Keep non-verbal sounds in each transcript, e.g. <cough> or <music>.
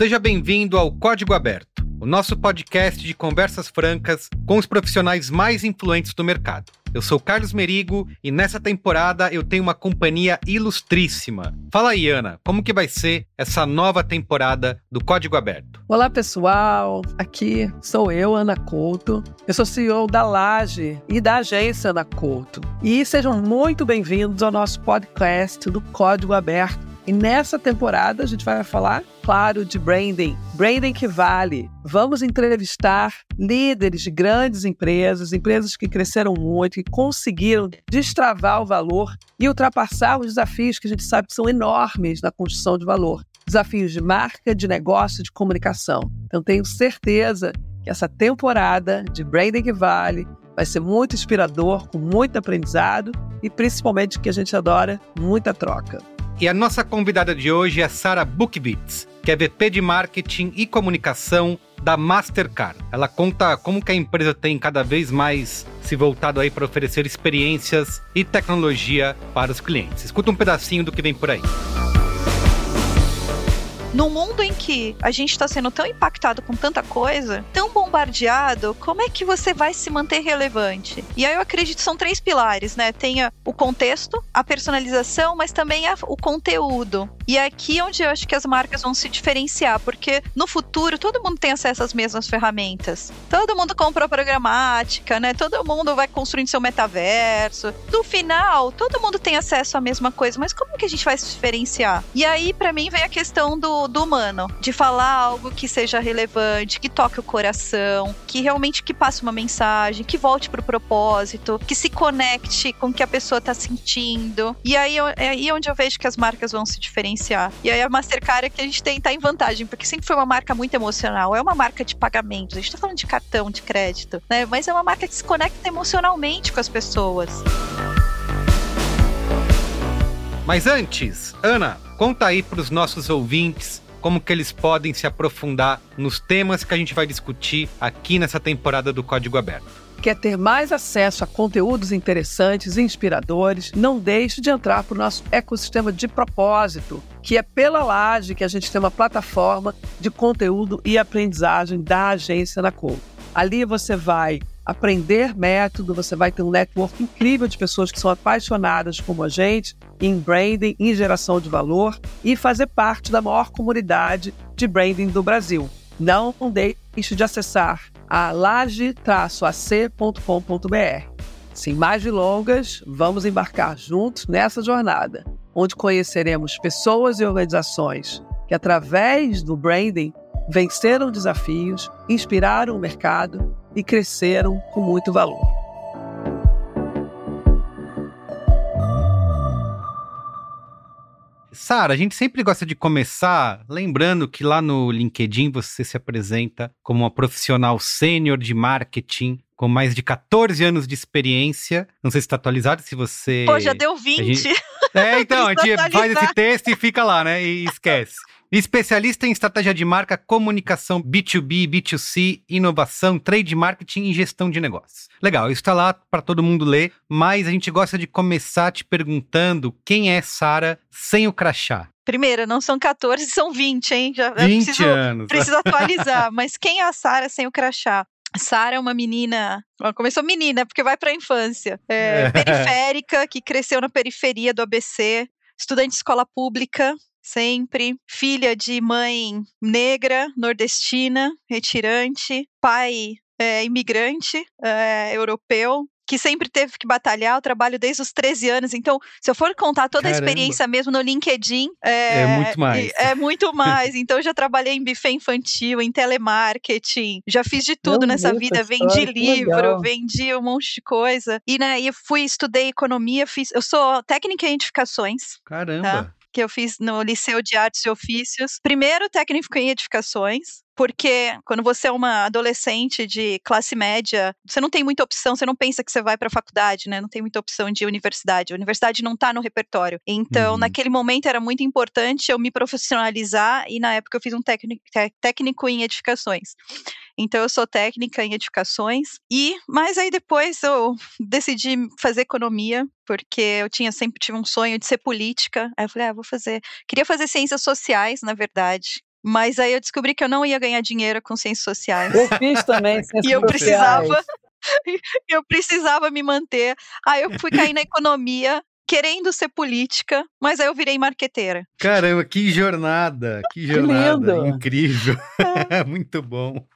seja bem-vindo ao Código Aberto, o nosso podcast de conversas francas com os profissionais mais influentes do mercado. Eu sou Carlos Merigo e nessa temporada eu tenho uma companhia ilustríssima. Fala aí, Ana, como que vai ser essa nova temporada do Código Aberto? Olá, pessoal. Aqui sou eu, Ana Couto. Eu sou CEO da Laje e da agência Ana Couto. E sejam muito bem-vindos ao nosso podcast do Código Aberto e nessa temporada a gente vai falar, claro, de branding. Branding que vale. Vamos entrevistar líderes de grandes empresas, empresas que cresceram muito, que conseguiram destravar o valor e ultrapassar os desafios que a gente sabe que são enormes na construção de valor. Desafios de marca, de negócio, de comunicação. Então tenho certeza que essa temporada de Branding que vale vai ser muito inspirador, com muito aprendizado e principalmente que a gente adora, muita troca. E a nossa convidada de hoje é Sara Bookbits, que é VP de Marketing e Comunicação da Mastercard. Ela conta como que a empresa tem cada vez mais se voltado aí para oferecer experiências e tecnologia para os clientes. Escuta um pedacinho do que vem por aí. No mundo em que a gente está sendo tão impactado com tanta coisa, tão bombardeado, como é que você vai se manter relevante? E aí eu acredito que são três pilares, né? Tem o contexto, a personalização, mas também a, o conteúdo. E é aqui onde eu acho que as marcas vão se diferenciar, porque no futuro todo mundo tem acesso às mesmas ferramentas. Todo mundo comprou programática, né? Todo mundo vai construindo seu metaverso. No final, todo mundo tem acesso à mesma coisa, mas como que a gente vai se diferenciar? E aí, para mim, vem a questão do do, humano, de falar algo que seja relevante, que toque o coração, que realmente que passe uma mensagem, que volte pro propósito, que se conecte com o que a pessoa tá sentindo. E aí é aí onde eu vejo que as marcas vão se diferenciar. E aí a Mastercard é que a gente tem tá em vantagem, porque sempre foi uma marca muito emocional, é uma marca de pagamentos. A gente tá falando de cartão, de crédito, né? Mas é uma marca que se conecta emocionalmente com as pessoas. Mas antes, Ana, conta aí para os nossos ouvintes como que eles podem se aprofundar nos temas que a gente vai discutir aqui nessa temporada do Código Aberto. Quer ter mais acesso a conteúdos interessantes e inspiradores? Não deixe de entrar para o nosso ecossistema de propósito, que é pela Laje que a gente tem uma plataforma de conteúdo e aprendizagem da agência na Cor. Ali você vai aprender método, você vai ter um network incrível de pessoas que são apaixonadas como a gente em branding, em geração de valor e fazer parte da maior comunidade de branding do Brasil. Não deixe de acessar a laje-ac.com.br. Sem mais delongas, vamos embarcar juntos nessa jornada, onde conheceremos pessoas e organizações que, através do branding, venceram desafios, inspiraram o mercado e cresceram com muito valor. Sara, a gente sempre gosta de começar lembrando que lá no LinkedIn você se apresenta como uma profissional sênior de marketing com mais de 14 anos de experiência. Não sei se está atualizado, se você. Pô, já deu 20. Gente... É, então, a gente <laughs> faz esse texto e fica lá, né? E esquece. Especialista em estratégia de marca, comunicação B2B, B2C, inovação, trade marketing e gestão de negócios. Legal, isso está lá para todo mundo ler, mas a gente gosta de começar te perguntando quem é Sara sem o crachá. Primeiro, não são 14, são 20, hein? Já 20 preciso, anos. Preciso atualizar. mas quem é a Sara sem o crachá? Sara é uma menina, começou menina, porque vai para a infância, é, é. periférica, que cresceu na periferia do ABC, estudante de escola pública, sempre, filha de mãe negra, nordestina, retirante, pai é, imigrante é, europeu, que sempre teve que batalhar, eu trabalho desde os 13 anos, então, se eu for contar toda Caramba. a experiência mesmo no LinkedIn, é, é muito mais. É muito <laughs> mais. então, eu já trabalhei em buffet infantil, em telemarketing, já fiz de tudo nessa vida, vendi livro, vendi um monte de coisa. E, né, e fui, estudei economia, fiz, eu sou técnica em edificações. Caramba! Tá? Que eu fiz no Liceu de Artes e Ofícios. Primeiro técnico em edificações, porque quando você é uma adolescente de classe média, você não tem muita opção, você não pensa que você vai para a faculdade, né? Não tem muita opção de universidade. A universidade não está no repertório. Então, uhum. naquele momento era muito importante eu me profissionalizar e na época eu fiz um técnico, técnico em edificações. Então eu sou técnica em edificações e mas aí depois eu decidi fazer economia porque eu tinha sempre tive um sonho de ser política. Aí eu falei, ah, vou fazer. Queria fazer ciências sociais, na verdade. Mas aí eu descobri que eu não ia ganhar dinheiro com ciências sociais. Eu fiz também <laughs> ciências E eu precisava <laughs> eu precisava me manter. Aí eu fui cair na economia, querendo ser política, mas aí eu virei marqueteira. Caramba, que jornada, que jornada que incrível. É. <laughs> Muito bom.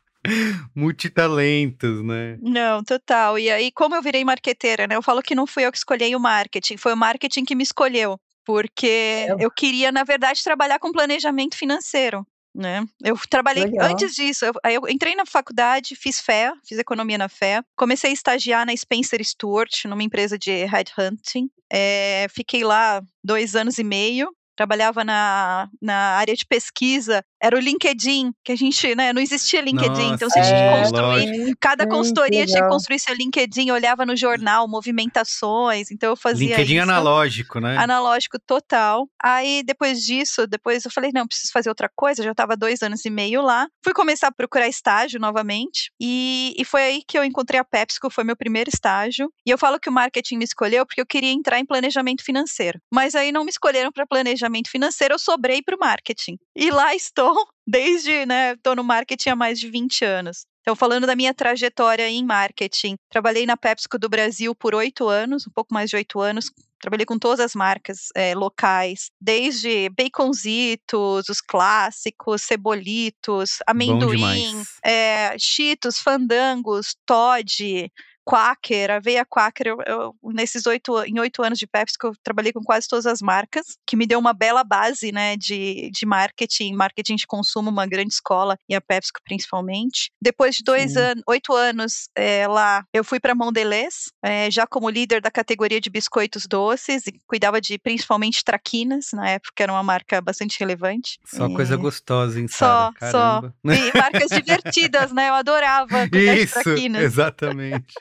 Multitalentos, né? Não, total. E aí, como eu virei marqueteira, né? Eu falo que não fui eu que escolhi o marketing, foi o marketing que me escolheu. Porque é. eu queria, na verdade, trabalhar com planejamento financeiro. Né? Eu trabalhei Legal. antes disso. Eu, eu, entrei na faculdade, fiz fé, fiz economia na fé. Comecei a estagiar na Spencer Stewart, numa empresa de headhunting. É, fiquei lá dois anos e meio trabalhava na, na área de pesquisa, era o LinkedIn, que a gente, né, não existia LinkedIn, Nossa, então você tinha que construir, cada consultoria tinha que construir seu LinkedIn, olhava no jornal, movimentações, então eu fazia LinkedIn isso. analógico, né? Analógico total. Aí, depois disso, depois eu falei, não, preciso fazer outra coisa, já estava dois anos e meio lá, fui começar a procurar estágio novamente, e, e foi aí que eu encontrei a PepsiCo, foi meu primeiro estágio, e eu falo que o marketing me escolheu porque eu queria entrar em planejamento financeiro, mas aí não me escolheram para planejamento financeiro, eu sobrei para o marketing. E lá estou <laughs> desde, né, estou no marketing há mais de 20 anos. Então, falando da minha trajetória em marketing, trabalhei na PepsiCo do Brasil por oito anos, um pouco mais de oito anos. Trabalhei com todas as marcas é, locais, desde baconzitos, os clássicos, cebolitos, amendoim, é, cheetos, fandangos, Todd, Quaker, aveia Quaker, eu, eu, nesses oito, em oito anos de Pepsi, eu trabalhei com quase todas as marcas, que me deu uma bela base, né, de, de marketing, marketing de consumo, uma grande escola, e a PepsiCo principalmente. Depois de dois anos, oito anos é, lá, eu fui para Mondelez, é, já como líder da categoria de biscoitos doces, e cuidava de principalmente traquinas, na época era uma marca bastante relevante. Só e... coisa gostosa, hein, Só, Caramba. só. E marcas divertidas, né, eu adorava cuidar <laughs> Isso, de traquinas. exatamente.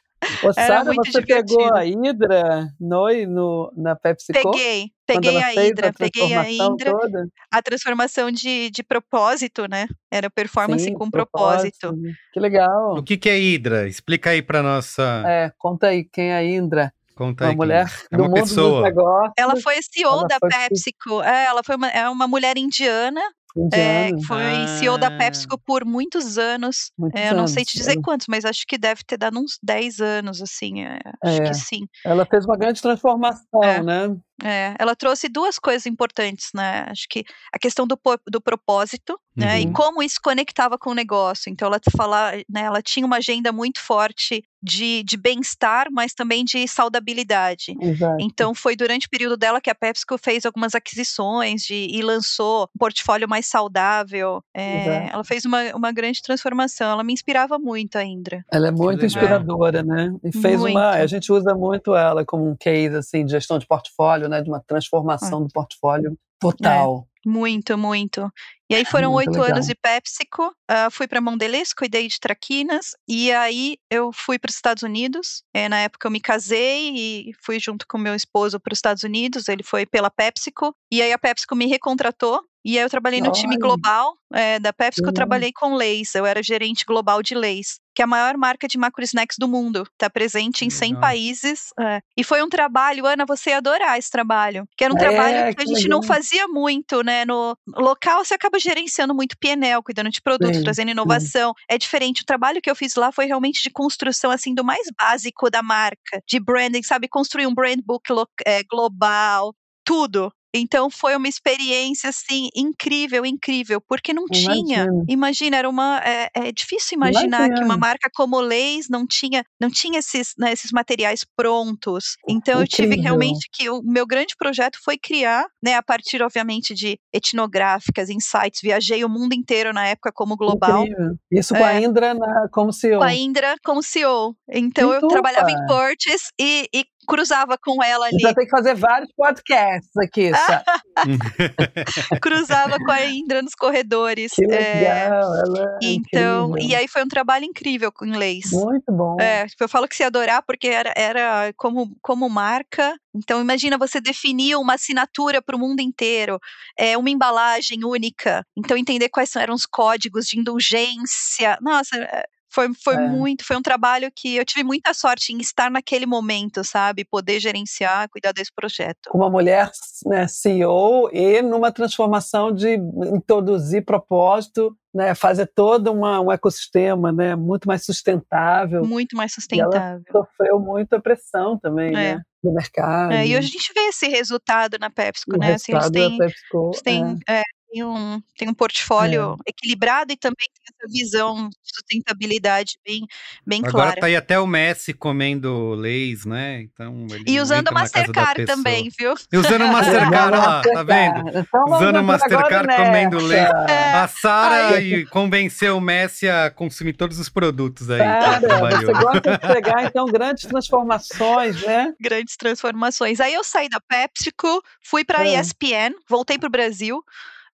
Ô, Sara, você divertido. pegou a Hydra no, no, na PepsiCo? Peguei, peguei a Hydra, a peguei a Hydra. Toda? A transformação de, de propósito, né? Era performance Sim, com propósito. propósito. Que legal. O que, que é Hydra? Explica aí para nossa. É, conta aí quem é a Hydra. Conta uma aí, mulher é do mundo pessoa. dos negócios. Ela foi CEO ela da foi... PepsiCo. É, ela foi uma, é uma mulher indiana é, foi ah. CEO da PepsiCo por muitos anos. Muitos é, eu não sei te dizer quantos, mas acho que deve ter dado uns 10 anos, assim. É, acho que sim. Ela fez uma grande transformação, é. né? É, ela trouxe duas coisas importantes, né? Acho que a questão do, do propósito, uhum. né? E uhum. como isso conectava com o negócio. Então, ela fala, né? Ela tinha uma agenda muito forte de, de bem-estar, mas também de saudabilidade. Exato. Então, foi durante o período dela que a PepsiCo fez algumas aquisições de, e lançou um portfólio mais saudável. É, ela fez uma, uma grande transformação. Ela me inspirava muito, a Indra. Ela é muito inspiradora, né? E fez muito. uma. A gente usa muito ela como um case assim, de gestão de portfólio, né? De uma transformação do portfólio total. É. Muito, muito. E aí foram oito anos de PepsiCo, uh, fui para Mondelez, cuidei de traquinas, e aí eu fui para os Estados Unidos. É, na época eu me casei e fui junto com meu esposo para os Estados Unidos, ele foi pela PepsiCo, e aí a PepsiCo me recontratou e aí eu trabalhei no time global é, da PepsiCo, eu trabalhei com Leis, eu era gerente global de Leis, que é a maior marca de macro snacks do mundo, está presente em 100 países. É. E foi um trabalho, Ana, você ia adorar esse trabalho, que era um é, trabalho que, a gente legal. não fazia muito, né? No local você acaba gerenciando muito PNL, cuidando de produtos, sim, trazendo inovação. Sim. É diferente. O trabalho que eu fiz lá foi realmente de construção, assim, do mais básico da marca, de branding, sabe? Construir um brand book é, global, tudo. Então foi uma experiência assim incrível, incrível, porque não Imagina. tinha. Imagina, era uma é, é difícil imaginar Imagina. que uma marca como Leis não tinha, não tinha esses, né, esses materiais prontos. Então incrível. eu tive realmente que o meu grande projeto foi criar, né, a partir obviamente de etnográficas, insights. Viajei o mundo inteiro na época como global. Incrível. Isso com é, a Indra na, como CEO. Com a Indra como CEO. Então eu trabalhava em Purchase e, e cruzava com ela ali. Já tem que fazer vários podcasts aqui, sabe? <laughs> cruzava com a Indra nos corredores. Que legal, é, ela é então, incrível. e aí foi um trabalho incrível com inglês. Muito bom. É, eu falo que se adorar porque era, era como, como marca. Então, imagina você definir uma assinatura para o mundo inteiro, é, uma embalagem única. Então, entender quais eram os códigos de indulgência. Nossa, é, foi, foi É. muito, foi um trabalho que eu tive muita sorte em estar naquele momento, sabe? Poder gerenciar, cuidar desse projeto. Uma mulher né, CEO e numa transformação de introduzir propósito, né, fazer todo uma, um ecossistema né, muito mais sustentável. Muito mais E ela sustentável. sofreu muita pressão também, É. né? Do mercado. É, e hoje a gente vê esse resultado na PepsiCo, o né? Assim, eles têm, PepsiCo, eles têm, é, tem um, tem um portfólio equilibrado e também tem essa visão de sustentabilidade bem, bem Agora clara. tá aí até o Messi comendo leis, né? Então, ele E usando da Mastercard também, viu? E usando <laughs> o é. Mastercard, lá, tá vendo? Então, vamos Usando o Mastercard agora comendo leite. É. A Sara e convenceu o Messi a consumir todos os produtos aí. Cara, você gosta de pegar, então, grandes transformações, né? Grandes transformações. Aí eu saí da PepsiCo, fui para a É. ESPN, voltei para o Brasil,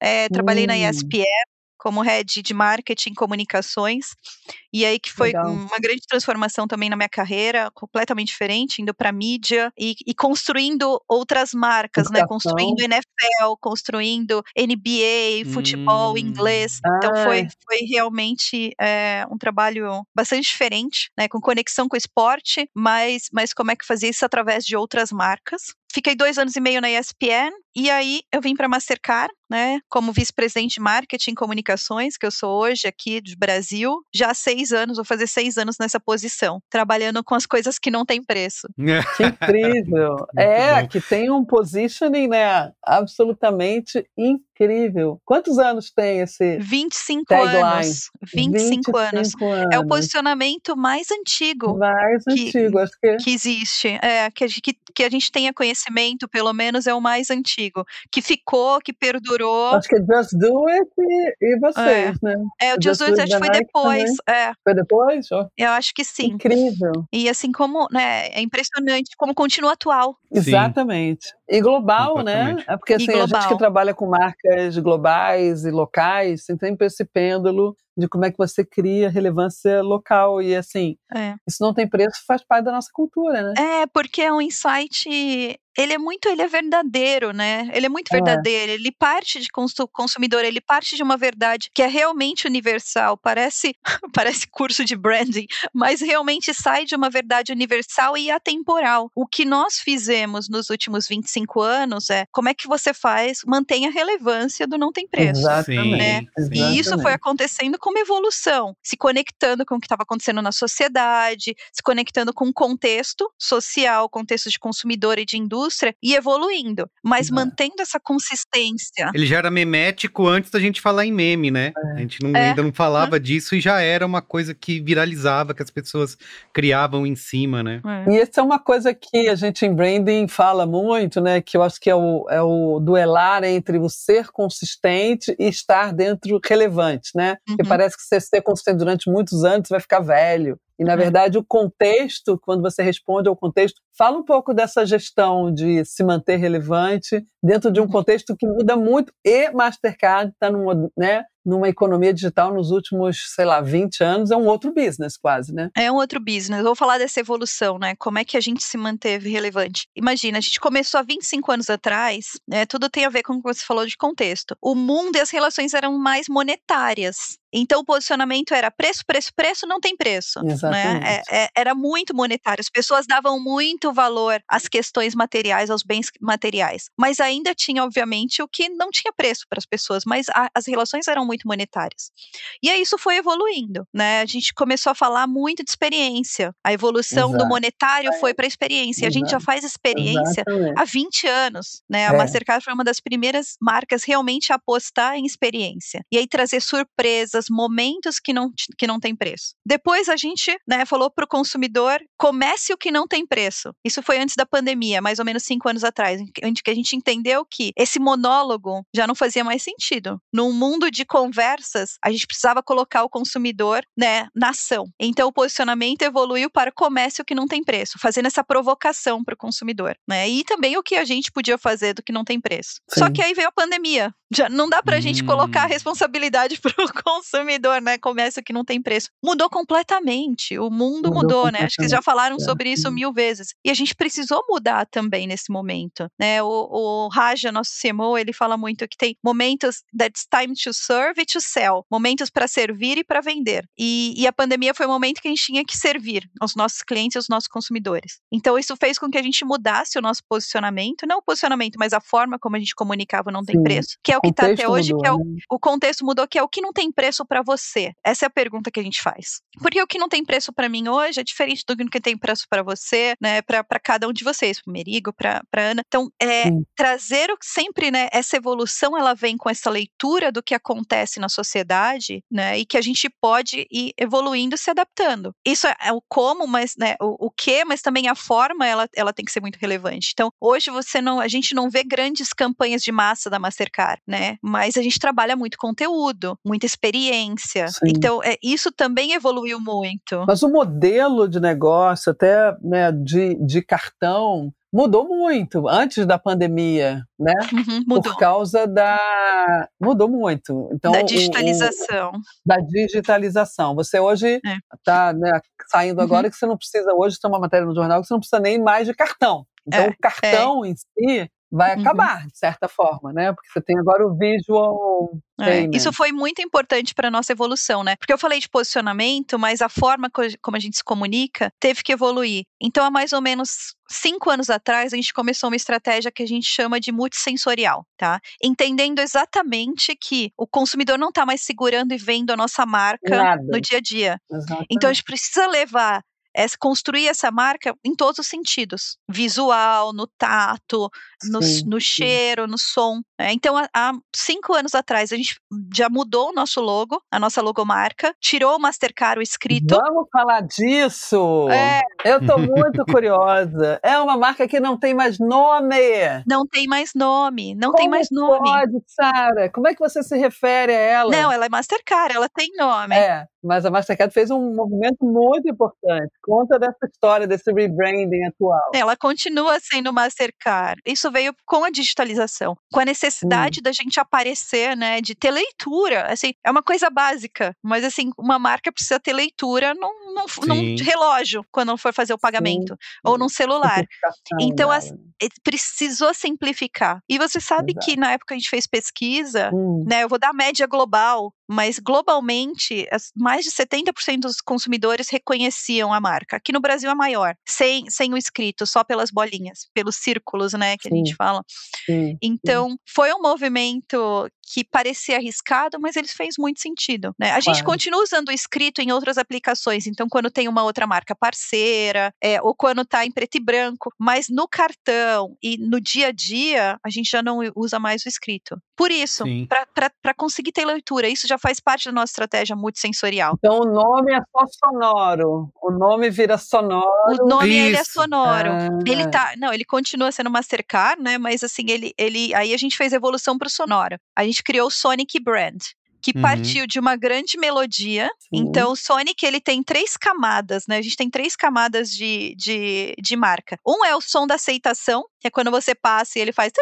é, trabalhei na Hum. ESPN como head de marketing e comunicações. E aí que foi Legal. uma grande transformação também na minha carreira, completamente diferente, indo para mídia e, e construindo outras marcas, né? Educação. Construindo NFL, construindo NBA, futebol, Hum. inglês. Então foi, Ai. foi realmente é, um trabalho bastante diferente, né? Com conexão com o esporte, mas, mas como é que fazia isso através de outras marcas. Fiquei dois anos e meio na ESPN e aí eu vim para Mastercard, né? Como vice-presidente de marketing e comunicações, que eu sou hoje aqui do Brasil. Já há seis anos, vou fazer seis anos nessa posição, trabalhando com as coisas que não têm preço. <laughs> Que incrível. é, bom. que tem um positioning, né, absolutamente incrível. Quantos anos tem esse 25 Tagline. anos. 25, anos. 25 anos? É o posicionamento mais antigo mais que- antigo, acho que que existe. É, que a, gente, que, que a gente tenha conhecimento, pelo menos, é o mais antigo. Que ficou, que perdurou. Acho que é Just Do It e, e vocês, né? É, o Just Just Do It acho que foi Nike depois. É, Foi depois? Ó, eu acho que sim. Incrível. E assim como, né, é impressionante como continua atual. Sim. Exatamente. E global, né? Completamente. É porque assim, a gente global. que trabalha com marcas globais e locais, tem sempre esse pêndulo de como é que você cria relevância local. E assim, É. isso não tem preço, faz parte da nossa cultura, né? É, porque é um insight. Ele é muito, ele é verdadeiro, né? Ele é muito É. verdadeiro. Ele parte de consu- consumidor, ele parte de uma verdade que é realmente universal. Parece, <laughs> parece curso de branding, mas realmente sai de uma verdade universal e atemporal. O que nós fizemos nos últimos 25 anos é como é que você faz, mantém a relevância do não tem preço. Exatamente. né? E isso foi acontecendo como evolução, se conectando com o que estava acontecendo na sociedade, se conectando com o contexto social, contexto de consumidor e de indústria, e evoluindo, mas É. mantendo essa consistência. Ele já era memético antes da gente falar em meme, né? A gente não- É. ainda não falava disso e já era uma coisa que viralizava, que as pessoas criavam em cima, né? É. E essa é uma coisa que a gente em branding fala muito, né? Que eu acho que é o, é o duelar entre o ser consistente e estar dentro relevante, né? Porque Uhum. parece que você ser consistente durante muitos anos você vai ficar velho. E, na É. verdade, o contexto, quando você responde ao contexto, fala um pouco dessa gestão de se manter relevante dentro de um Uhum. contexto que muda muito. E Mastercard está numa, né, numa economia digital nos últimos, sei lá, 20 anos, é um outro business quase, né? É um outro business. Eu vou falar dessa evolução, né? Como é que a gente se manteve relevante. Imagina, a gente começou há 25 anos atrás, né? Tudo tem a ver com o que você falou de contexto. O mundo e as relações eram mais monetárias. Então o posicionamento era preço, preço, preço, não tem preço. Né? Exatamente. É- é- era muito monetário. As pessoas davam muito valor às questões materiais, aos bens materiais. Mas ainda tinha, obviamente, o que não tinha preço para as pessoas, mas a- as relações eram muito monetárias. E aí isso foi evoluindo, né? A gente começou a falar muito de experiência. A evolução do Exato. monetário foi para a experiência. E a gente já Exato. faz experiência Exatamente. há 20 anos, né? A É. Mastercard foi uma das primeiras marcas realmente a apostar em experiência. E aí trazer surpresas, momentos que não, que não tem preço. Depois a gente, né, falou para o consumidor, comece o que não tem preço. Isso foi antes da pandemia, mais ou menos cinco anos atrás, onde que a gente entendeu que esse monólogo já não fazia mais sentido. Num mundo de conversas, a gente precisava colocar o consumidor, né, na ação. Então o posicionamento evoluiu para comércio que não tem preço, fazendo essa provocação para o consumidor, né? E também o que a gente podia fazer do que não tem preço. Sim. Só que aí veio a pandemia. Já não dá para a hum. gente colocar a hum. responsabilidade <laughs> para o consumidor, né? Comércio que não tem preço. Mudou completamente. O mundo mudou, mudou né? Acho que já falaram é. sobre isso mil vezes. E a gente precisou mudar também nesse momento, né? O, o Raja, nosso CMO, ele fala muito que tem momentos that's time to serve e to sell, momentos para servir e para vender. E, e, a pandemia foi o momento que a gente tinha que servir aos nossos clientes e aos nossos consumidores. Então isso fez com que a gente mudasse o nosso posicionamento, não o posicionamento, mas a forma como a gente comunicava não tem Sim. preço, que é o que está até hoje, mudou, que é o, né? o contexto mudou, que é o que não tem preço para você. Essa é a pergunta que a gente faz. Porque o que não tem preço para mim hoje é diferente do que tem preço para você, né? Para cada um de vocês, para Merigo, para Ana. Então, é, trazer sempre, né? Essa evolução, ela vem com essa leitura do que acontece na sociedade, né? E que a gente pode ir evoluindo, se adaptando. Isso é, é o como, mas, né? O, o que, mas também a forma, ela, ela tem que ser muito relevante. Então, hoje você não, a gente não vê grandes campanhas de massa da Mastercard, né? Mas a gente trabalha muito conteúdo, muita experiência. Sim. Então, é, isso também evoluiu muito. Mas o modelo de negócio, até né, de, de cartão, mudou muito antes da pandemia, né? Uhum, mudou. Por causa da mudou muito. Então da digitalização. O, o, da digitalização. Você hoje está é. né, saindo agora uhum. que você não precisa hoje ter uma matéria no jornal que você não precisa nem mais de cartão. Então é, o cartão é. em si vai uhum. acabar, de certa forma, né? Porque você tem agora o visual. É, isso foi muito importante para a nossa evolução, né? Porque eu falei de posicionamento, mas a forma como a gente se comunica teve que evoluir. Então, há mais ou menos cinco anos atrás, a gente começou uma estratégia que a gente chama de multissensorial, tá? Entendendo exatamente que o consumidor não está mais segurando e vendo a nossa marca Nada. no dia a dia. Exatamente. Então, a gente precisa levar é construir essa marca em todos os sentidos: visual, no tato, no, sim, no cheiro, sim. no som. Né? Então, há, há, cinco anos atrás, a gente já mudou o nosso logo, a nossa logomarca, tirou o Mastercard o escrito. Vamos falar disso! É. Eu estou <laughs> muito curiosa. É uma marca que não tem mais nome. Não tem mais nome. Não Como tem mais nome. Pode, Sara? Como é que você se refere a ela? Não, ela é Mastercard, ela tem nome. É, mas a Mastercard fez um movimento muito importante. Conta dessa história, desse rebranding atual. Ela continua sendo Mastercard. Isso veio com a digitalização, com a necessidade hum. da gente aparecer, né, de ter leitura. Assim, é uma coisa básica, mas assim, uma marca precisa ter leitura num, num, num relógio quando for fazer o pagamento Sim. ou num celular. Então, as, eh, precisou simplificar. E você sabe Exato. que na época a gente fez pesquisa, hum. né? Eu vou dar a média global, mas globalmente, mais de 70% dos consumidores reconheciam a marca. Aqui no Brasil é maior, sem, sem o escrito, só pelas bolinhas, pelos círculos, né, que Sim. a gente fala. Sim. Então, foi um movimento que parecia arriscado, mas ele fez muito sentido. Né? A gente continua usando o escrito em outras aplicações, então quando tem uma outra marca parceira, é, ou quando está em preto e branco, mas no cartão e no dia a dia, a gente já não usa mais o escrito. Por isso, para conseguir ter leitura, isso já faz parte da nossa estratégia multissensorial. Então o nome é só sonoro, o nome vira sonoro. O nome ele é sonoro. Ah. Ele tá, não, ele continua sendo Mastercard, né? Mas assim, ele, ele, aí a gente fez evolução para o sonoro. A gente criou o Sonic Brand que uhum. partiu de uma grande melodia. Sim. Então, o Sonic, ele tem três camadas, né? A gente tem três camadas de, de, de marca. Um é o som da aceitação, que é quando você passa e ele faz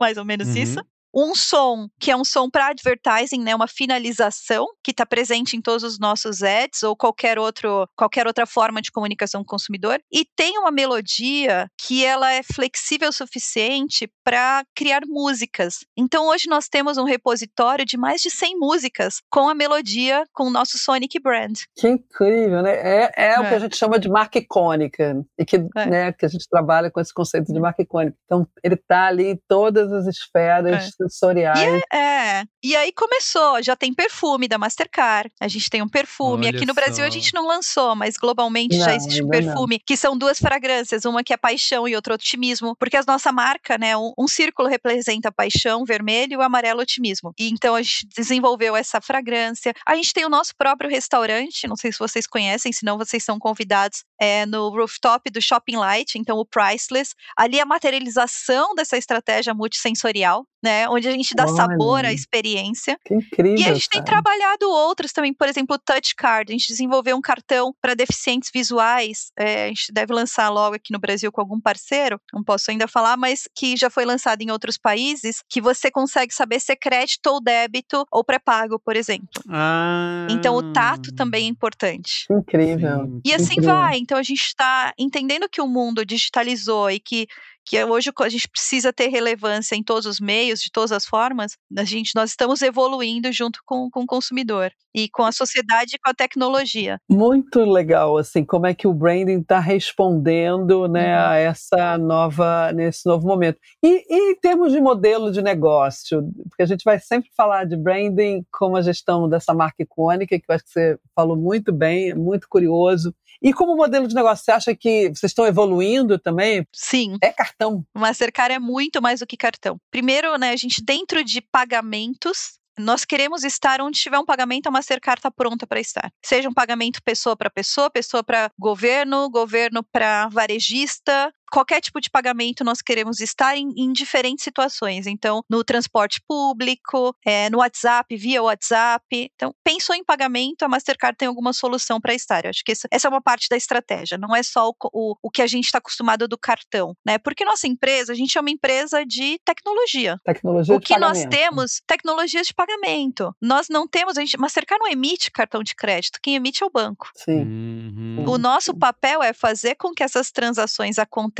mais ou menos uhum. isso um som que é um som para advertising, né, uma finalização que está presente em todos os nossos ads ou qualquer outro qualquer outra forma de comunicação com o consumidor e tem uma melodia que ela é flexível o suficiente para criar músicas. Então hoje nós temos um repositório de mais de 100 músicas com a melodia com o nosso Sonic Brand. Que incrível, né? É, é, é. o que a é. gente chama de marca icônica e que, é. né, que a gente trabalha com esse conceito de marca icônica. Então ele está ali em todas as esferas é sensoriais. E, é, e aí começou, já tem perfume da Mastercard, a gente tem um perfume. Olha Aqui no Brasil a gente não lançou, mas globalmente não, já existe um perfume, não. que são duas fragrâncias, uma que é paixão e outra otimismo, porque a nossa marca, né, um, um círculo representa paixão, vermelho e o amarelo otimismo. E então a gente desenvolveu essa fragrância. A gente tem o nosso próprio restaurante, não sei se vocês conhecem, senão vocês são convidados é, no rooftop do Shopping Light, então o Priceless. Ali a materialização dessa estratégia multissensorial, né? Onde a gente dá Olha. sabor à experiência. Que incrível. E a gente tem cara. trabalhado outros também, por exemplo, o Touch Card. A gente desenvolveu um cartão para deficientes visuais. é, a gente deve lançar logo aqui no Brasil com algum parceiro, não posso ainda falar, mas que já foi lançado em outros países, que você consegue saber se é crédito ou débito ou pré-pago, por exemplo. Ah, Então o tato também é importante. Que incrível. sim. E assim Incrível. vai. Então a gente está entendendo que o mundo digitalizou e que, que hoje a gente precisa ter relevância em todos os meios, de todas as formas. A gente, nós estamos evoluindo junto com, com o consumidor e com a sociedade e com a tecnologia. Muito legal, assim, como é que o branding está respondendo né, Uhum. a essa nova, nesse novo momento. E, e em termos de modelo de negócio, porque a gente vai sempre falar de branding como a gestão dessa marca icônica, que eu acho que você falou muito bem, é muito curioso. E como modelo de negócio, você acha que vocês estão evoluindo também? Sim, É cartão. o Mastercard é muito mais do que cartão. Primeiro, né, a gente dentro de pagamentos, nós queremos estar onde tiver um pagamento, a Mastercard está pronta para estar. Seja um pagamento pessoa para pessoa, pessoa para governo, governo para varejista, qualquer tipo de pagamento nós queremos estar em, em diferentes situações. Então, no transporte público, é, no WhatsApp, via WhatsApp. Então, pensou em pagamento, a Mastercard tem alguma solução para estar. Eu acho que essa, essa é uma parte da estratégia, não é só o, o, o que a gente está acostumado do cartão, né? Porque nossa empresa, a gente é uma empresa de tecnologia. Tecnologia O de que nós temos, tecnologias de pagamento. Nós não temos, a gente, Mastercard não emite cartão de crédito, quem emite é o banco. Sim. Uhum. O nosso papel é fazer com que essas transações aconteçam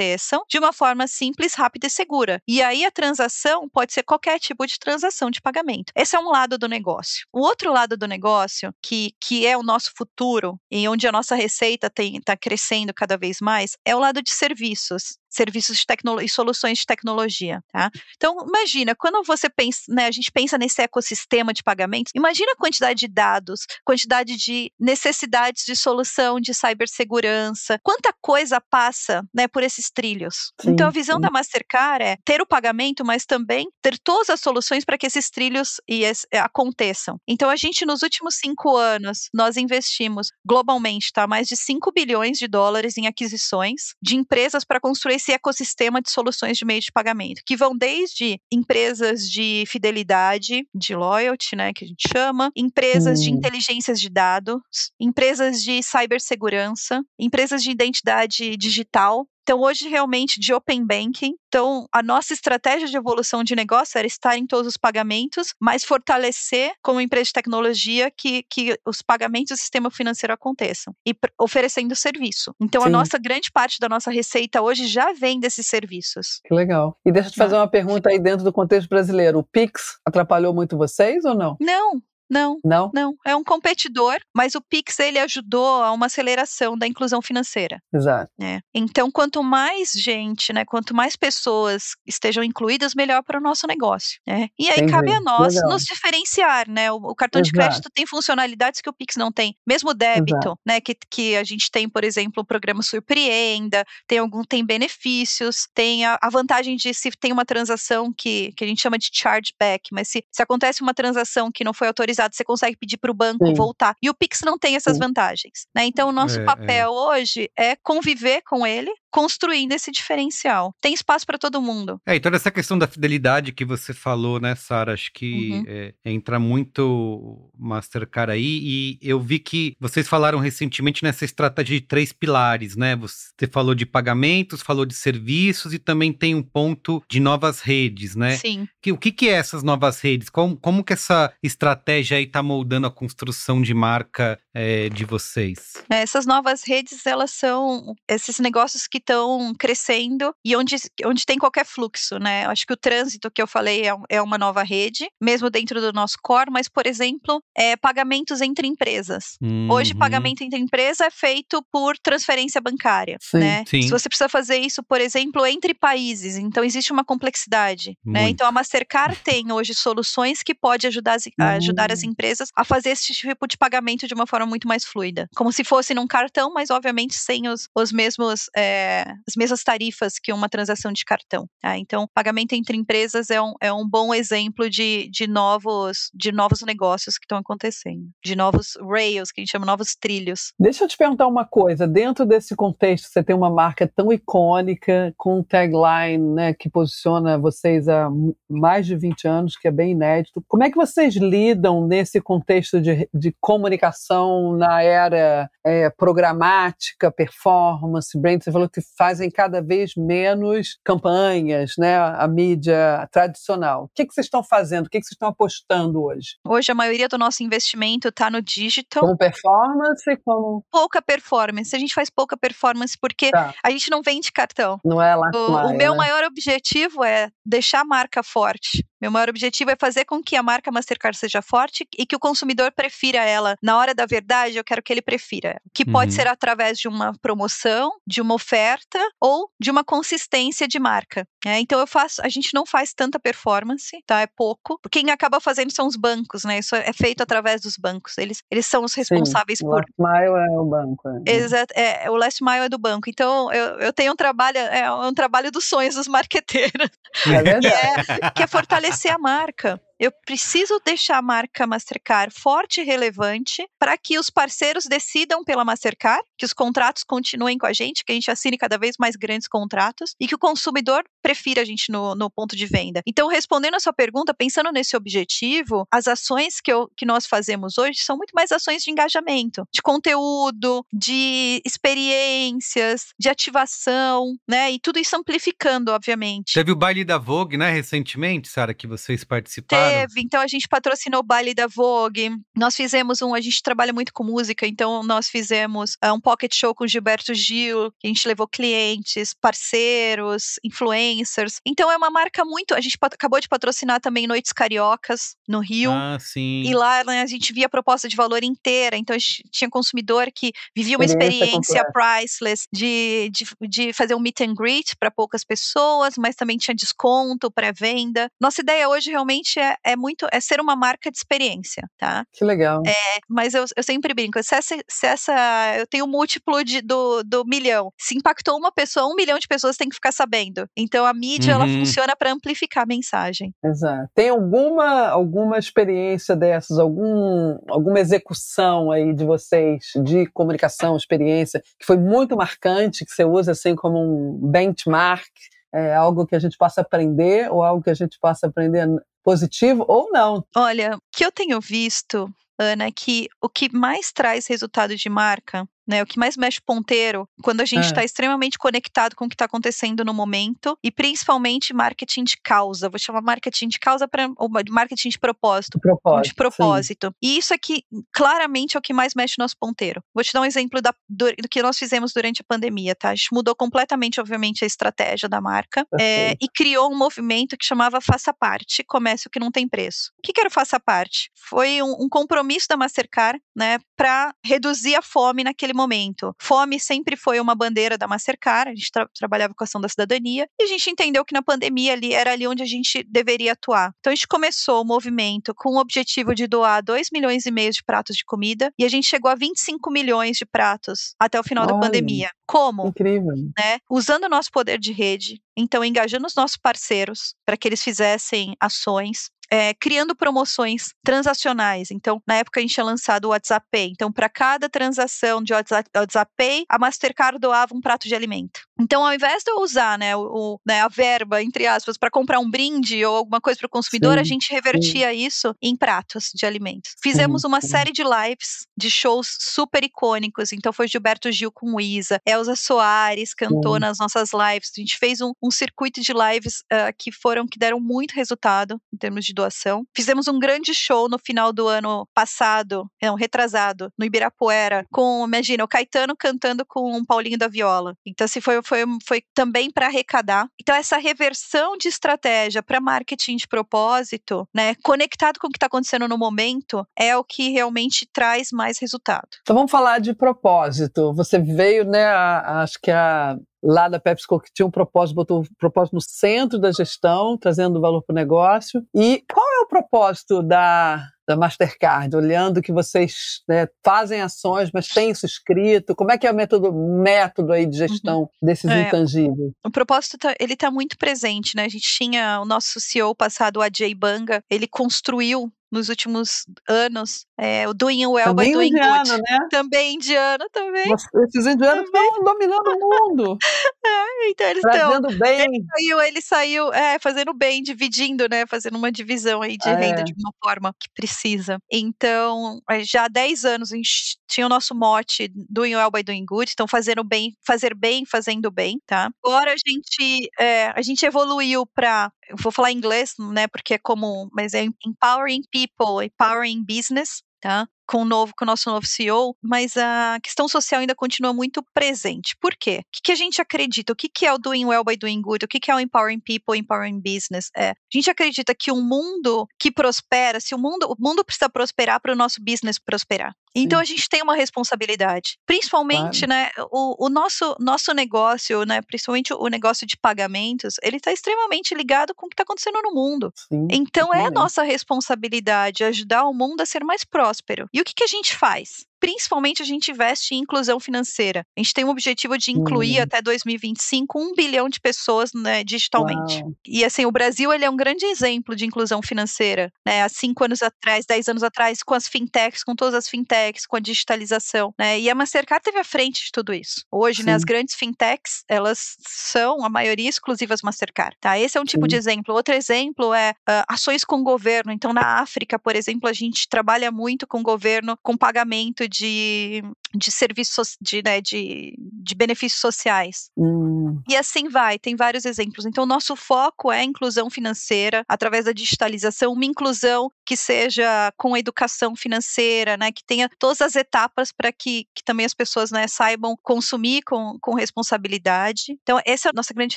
de uma forma simples, rápida e segura. E aí a transação pode ser qualquer tipo de transação de pagamento. Esse é um lado do negócio. O outro lado do negócio, que, que é o nosso futuro e onde a nossa receita está crescendo cada vez mais, é o lado de serviços. Serviços e soluções de tecnologia, tá? Então, imagina, quando você pensa, né, a gente pensa nesse ecossistema de pagamentos, imagina a quantidade de dados, quantidade de necessidades de solução de cibersegurança, quanta coisa passa, né, por esses trilhos. Sim, então, a visão sim. da Mastercard é ter o pagamento, mas também ter todas as soluções para que esses trilhos e eh, aconteçam. Então, a gente, nos últimos cinco anos, nós investimos globalmente, tá, mais de 5 bilhões de dólares em aquisições de empresas para construir esse ecossistema de soluções de meio de pagamento, que vão desde empresas de fidelidade, de loyalty, né, que a gente chama, empresas de inteligências de dados, empresas de cibersegurança, empresas de identidade digital. Então, hoje, realmente, de Open Banking. Então, a nossa estratégia de evolução de negócio era estar em todos os pagamentos, mas fortalecer, como empresa de tecnologia, que, que os pagamentos do sistema financeiro aconteçam e oferecendo serviço. Então, a Sim. nossa grande parte da nossa receita hoje já vem desses serviços. Que legal. E deixa eu te fazer uma pergunta aí dentro do contexto brasileiro. O Pix atrapalhou muito vocês ou não? Não, não. Não? Não, é um competidor, mas o Pix ele ajudou a uma aceleração da inclusão financeira. Exato. né? Então, quanto mais gente, né, quanto mais pessoas estejam incluídas, melhor para o nosso negócio. Né? E aí Entendi. cabe a nós Legal. nos diferenciar, né? O, o cartão de Exato. crédito tem funcionalidades que o Pix não tem, mesmo o débito, né? Que, que a gente tem, por exemplo, o programa Surpreenda, tem algum tem benefícios, tem a, a vantagem de se tem uma transação que, que a gente chama de chargeback, mas se, se acontece uma transação que não foi autorizada, você consegue pedir para o banco Sim. voltar. E o Pix não tem essas Sim. vantagens, né? Então, o nosso É, é. papel hoje é conviver com ele, construindo esse diferencial. Tem espaço para todo mundo. É, e toda essa questão da fidelidade que você falou, né, Sara? Acho que Uhum. é, entra muito Mastercard aí. E eu vi que vocês falaram recentemente nessa estratégia de três pilares, né? Você falou de pagamentos, falou de serviços e também tem um ponto de novas redes, né? Sim. Que, o que, que é essas novas redes? Como, como que essa estratégia aí está moldando a construção de marca é, de vocês? É, Essas novas redes, elas são esses negócios que estão crescendo e onde, onde tem qualquer fluxo, né? Acho que o trânsito que eu falei é, é uma nova rede, mesmo dentro do nosso core, mas, por exemplo, é, pagamentos entre empresas. Hoje, Uhum. pagamento entre empresa é feito por transferência bancária, Sim. né? Sim. Se você precisa fazer isso, por exemplo, entre países, então existe uma complexidade, né? Muito. Então a Mastercard <laughs> tem hoje soluções que pode ajudar as, a ajudar as Hum. empresas a fazer esse tipo de pagamento de uma forma muito mais fluida. Como se fosse num cartão, mas obviamente sem os, os mesmos, é, as mesmas tarifas que uma transação de cartão. Tá? Então, pagamento entre empresas é um, é um bom exemplo de, de, novos, de novos negócios que estão acontecendo, de novos rails, que a gente chama novos trilhos. Deixa eu te perguntar uma coisa, dentro desse contexto, você tem uma marca tão icônica, com um tagline né, que posiciona vocês há mais de 20 anos, que é bem inédito. Como é que vocês lidam nesse contexto de, de comunicação na era é, programática, performance, brand? Você falou que fazem cada vez menos campanhas, né, a mídia tradicional. O que, que vocês estão fazendo? O que, que vocês estão apostando hoje? Hoje a maioria do nosso investimento está no digital. Com performance? Como... Pouca performance. A gente faz pouca performance porque tá. a gente não vende cartão. Não é lá. O, o meu né? maior objetivo é deixar a marca forte. Meu maior objetivo é fazer com que a marca Mastercard seja forte e que o consumidor prefira ela. Na hora da verdade, eu quero que ele prefira. Que pode uhum. ser através de uma promoção, de uma oferta ou de uma consistência de marca. É, então eu faço, a gente não faz tanta performance, tá? É pouco. Quem acaba fazendo são os bancos, né? Isso é feito através dos bancos. Eles, eles são os responsáveis Sim, por. O last mile é o banco. É. Exato. É, o last mile é do banco. Então eu, eu tenho um trabalho, é um trabalho dos sonhos dos <laughs> marqueteiros. É verdade. que, é, que é fortalecer a marca. Eu preciso deixar a marca Mastercard forte e relevante para que os parceiros decidam pela Mastercard, que os contratos continuem com a gente, que a gente assine cada vez mais grandes contratos e que o consumidor prefira a gente no, no ponto de venda. Então, respondendo a sua pergunta, pensando nesse objetivo, as ações que, eu, que nós fazemos hoje são muito mais ações de engajamento, de conteúdo, de experiências, de ativação, né? E tudo isso amplificando, obviamente. Teve o baile da Vogue, né, recentemente, Sara, que vocês participaram teve, então a gente patrocinou o baile da Vogue. Nós fizemos um, a gente trabalha muito com música, então nós fizemos uh, um pocket show com Gilberto Gil, que a gente levou clientes, parceiros, influencers. Então é uma marca muito. A gente acabou de patrocinar também Noites Cariocas no Rio. Ah, sim. E lá né, a gente via a proposta de valor inteira, então a gente tinha consumidor que vivia uma experiência priceless de, de, de fazer um meet and greet para poucas pessoas, mas também tinha desconto, pré-venda. Nossa ideia hoje realmente é é, muito é ser uma marca de experiência, tá? Que legal. É, mas eu, eu sempre brinco, se essa, se essa eu tenho um múltiplo de, do, do milhão. Se impactou uma pessoa, um milhão de pessoas tem que ficar sabendo. Então a mídia uhum. ela funciona para amplificar a mensagem. Exato. Tem alguma alguma experiência dessas, algum, alguma execução aí de vocês de comunicação, experiência que foi muito marcante, que você usa assim como um benchmark? É algo que a gente possa aprender ou algo que a gente possa aprender positivo ou não. Olha, o que eu tenho visto, Ana, é que o que mais traz resultado de marca né? O que mais mexe ponteiro quando a gente está é. extremamente conectado com o que está acontecendo no momento e principalmente marketing de causa. Vou chamar marketing de causa para marketing de propósito, propósito de propósito. Sim. E isso aqui claramente é o que mais mexe no nosso ponteiro. Vou te dar um exemplo da, do, do, que nós fizemos durante a pandemia, tá? A gente mudou completamente, obviamente, a estratégia da marca é, e criou um movimento que chamava Faça Parte, comércio que não tem preço. O que, que era o Faça Parte? Foi um, um compromisso da Mastercard, né, para reduzir a fome naquele momento. Fome sempre foi uma bandeira da Mastercard, a gente tra trabalhava com a ação da cidadania, e a gente entendeu que na pandemia ali era ali onde a gente deveria atuar. Então a gente começou o movimento com o objetivo de doar 2 milhões e meio de pratos de comida, e a gente chegou a 25 milhões de pratos até o final Olha, da pandemia. Como? Incrível. Né? Usando o nosso poder de rede, então engajando os nossos parceiros para que eles fizessem ações, é, criando promoções transacionais. Então, na época a gente tinha lançado o WhatsApp Pay. Então, para cada transação de WhatsApp, Pay, a Mastercard doava um prato de alimento. Então, ao invés de eu usar né, o, né, a verba, entre aspas, para comprar um brinde ou alguma coisa para o consumidor, sim, a gente revertia sim. isso em pratos de alimentos. Fizemos sim, uma série de lives de shows super icônicos. Então, foi Gilberto Gil com Isa, Elza Soares cantou nas nossas lives. A gente fez um, um circuito de lives uh, que foram, que deram muito resultado em termos de doação. Fizemos um grande show no final do ano passado, não, retrasado, no Ibirapuera, com, imagina, o Caetano cantando com o Paulinho da Viola. Então, assim, foi, foi, foi também para arrecadar. Então, essa reversão de estratégia para marketing de propósito, né, conectado com o que está acontecendo no momento, é o que realmente traz mais resultado. Então, vamos falar de propósito. Você veio, né, a, a, acho que há lá da PepsiCo que tinha um propósito, botou o um propósito no centro da gestão, trazendo valor para o negócio. E qual é o propósito da, da Mastercard, olhando que vocês né, fazem ações, mas tem isso escrito? Como é que é o método, método aí de uhum. gestão uhum. desses é, intangíveis? O propósito tá, ele está muito presente, né? A gente tinha o nosso CEO passado, o Ajay Banga, ele construiu nos últimos anos. É, o Doing Well também by Doing indiano, Good. Né? Também indiano, também. esses indianos estão dominando o mundo. <laughs> é, então eles Fazendo bem. Ele saiu, ele saiu é, fazendo bem, dividindo, né? Fazendo uma divisão aí de renda é. de uma forma que precisa. Então, é, já há 10 anos a gente tinha o nosso mote Doing Well by Doing Good, então fazendo bem, fazer bem, fazendo bem, tá? Agora a gente, é, a gente evoluiu para vou falar em inglês, né, porque é comum, mas é empowering people, empowering business, tá? com o novo, com o nosso novo CEO, mas a questão social ainda continua muito presente. Por quê? O que, que a gente acredita? O que, que é o doing well by doing good? O que, que é o empowering people, empowering business? É, a gente acredita que um mundo que prospera, se o mundo, o mundo precisa prosperar para o nosso business prosperar. Então a gente tem uma responsabilidade, principalmente, claro. né, o, o, nosso nosso negócio, né, principalmente o negócio de pagamentos, ele está extremamente ligado com o que está acontecendo no mundo. Sim, então é a nossa responsabilidade ajudar o mundo a ser mais próspero. E o que, que a gente faz? principalmente a gente investe em inclusão financeira. A gente tem o objetivo de incluir uhum. até 2025 um bilhão de pessoas né, digitalmente. Uau. E assim, o Brasil ele é um grande exemplo de inclusão financeira. Né? Há cinco anos atrás, dez anos atrás, com as fintechs, com todas as fintechs, com a digitalização. Né? E a Mastercard teve à frente de tudo isso. Hoje, né, as grandes fintechs, elas são, a maioria, exclusivas Mastercard. Tá? Esse é um tipo Sim. de exemplo. Outro exemplo é uh, ações com o governo. Então, na África, por exemplo, a gente trabalha muito com o governo, com pagamento de, de serviços, de, né, de, de benefícios sociais. Hum. E assim vai, tem vários exemplos. Então, nosso foco é a inclusão financeira através da digitalização, uma inclusão que seja com educação financeira, né, que tenha todas as etapas para que, que também as pessoas né, saibam consumir com, com responsabilidade. Então, essa é a nossa grande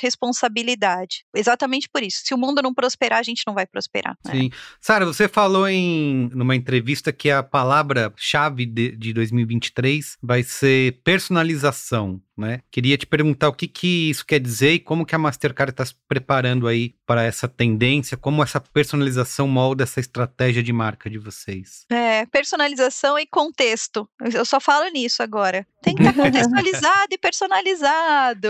responsabilidade. Exatamente por isso. Se o mundo não prosperar, a gente não vai prosperar. Né? Sim. Sara, você falou em numa entrevista que a palavra-chave de, de 2023 vai ser personalização, né? Queria te perguntar o que, que isso quer dizer e como que a Mastercard está se preparando aí para essa tendência, como essa personalização molda essa estratégia de marca de vocês. É, personalização e contexto. Eu só falo nisso agora. Tem que estar <laughs> contextualizado e personalizado.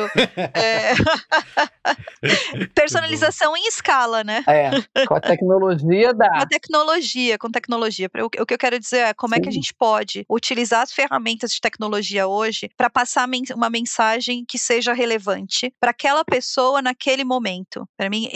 É. <laughs> Personalização em escala, né? É, com a tecnologia da. Com a tecnologia, com tecnologia. O, o que eu quero dizer é como Sim. é que a gente pode utilizar as ferramentas de tecnologia hoje para passar uma mensagem que seja relevante para aquela pessoa naquele momento. Para mim,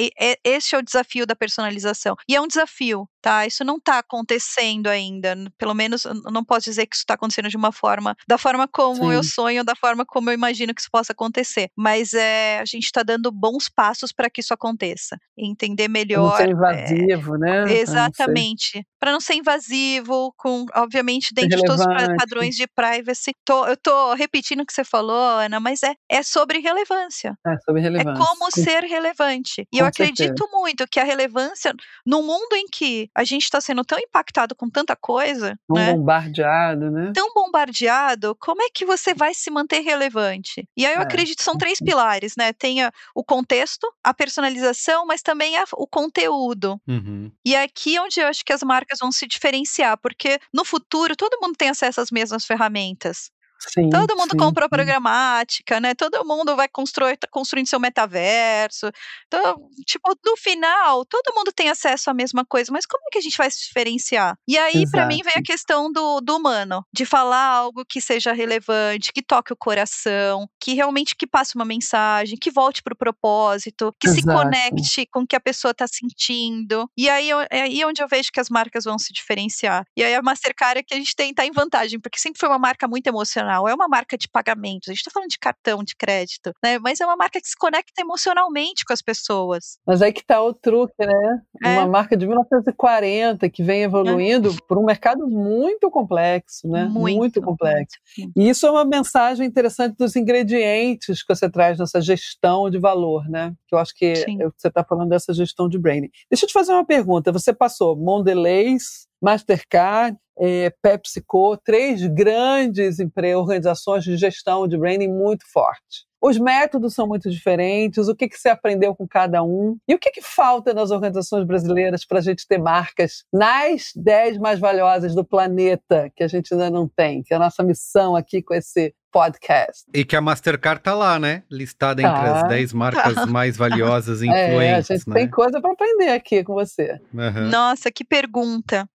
esse é o desafio da personalização. E é um desafio, tá? Isso não está acontecendo ainda. Pelo menos, não posso dizer que isso está acontecendo de uma forma, da forma como Sim. eu sonho, da forma como eu imagino que isso possa acontecer. Mas é, a gente está dando bons passos para que isso aconteça. Entender melhor. Não ser invasivo, é, né? Exatamente. Para não ser invasivo, com, obviamente, dentro de todos os padrões de privacy. Tô, eu tô repetindo o que você falou, Ana, mas é, é sobre relevância. É sobre é relevância. É como com, ser relevante. E eu acredito certeza. muito que a relevância, no mundo em que a gente está sendo tão impactado com tanta coisa. Tão né? bombardeado, né? Tão bombardeado, como é que você vai se manter relevante? E aí eu é. acredito que são três pilares, né? Tem o contexto, a personalização, mas também a, o conteúdo. Uhum. E é aqui onde eu acho que as marcas vão se diferenciar, porque no futuro todo mundo tem acesso às mesmas ferramentas. Sim, todo mundo sim, comprou sim. programática, né? Todo mundo vai construir, tá construindo seu metaverso. Então, tipo, no final, todo mundo tem acesso à mesma coisa, mas como é que a gente vai se diferenciar? E aí, para mim, vem a questão do, do humano, de falar algo que seja relevante, que toque o coração, que realmente que passe uma mensagem, que volte para o propósito, que Exato. se conecte com o que a pessoa está sentindo. E aí é aí onde eu vejo que as marcas vão se diferenciar. E aí a Mastercard é que a gente tem tá em vantagem, porque sempre foi uma marca muito emocional emocional, é uma marca de pagamentos. A gente está falando de cartão de crédito, né? Mas é uma marca que se conecta emocionalmente com as pessoas. Mas aí que está o truque, né? É. Uma marca de 1940 que vem evoluindo é. por um mercado muito complexo, né? Muito, muito complexo. Muito. E isso é uma mensagem interessante dos ingredientes que você traz nessa gestão de valor, né? Que eu acho que Sim. você está falando dessa gestão de branding. Deixa eu te fazer uma pergunta. Você passou Mondelez, Mastercard, é, PepsiCo, três grandes organizações de gestão de branding muito fortes. Os métodos são muito diferentes, o que, que você aprendeu com cada um? E o que, que falta nas organizações brasileiras para a gente ter marcas nas 10 mais valiosas do planeta, que a gente ainda não tem, que é a nossa missão aqui com esse podcast. E que a Mastercard tá lá, né? Listada tá. entre as 10 marcas tá. mais valiosas e influentes. <laughs> É, a gente né? tem coisa para aprender aqui com você. Uhum. Nossa, que pergunta.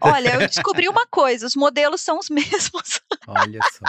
Olha, eu descobri uma coisa: os modelos são os <laughs> mesmos. Olha só.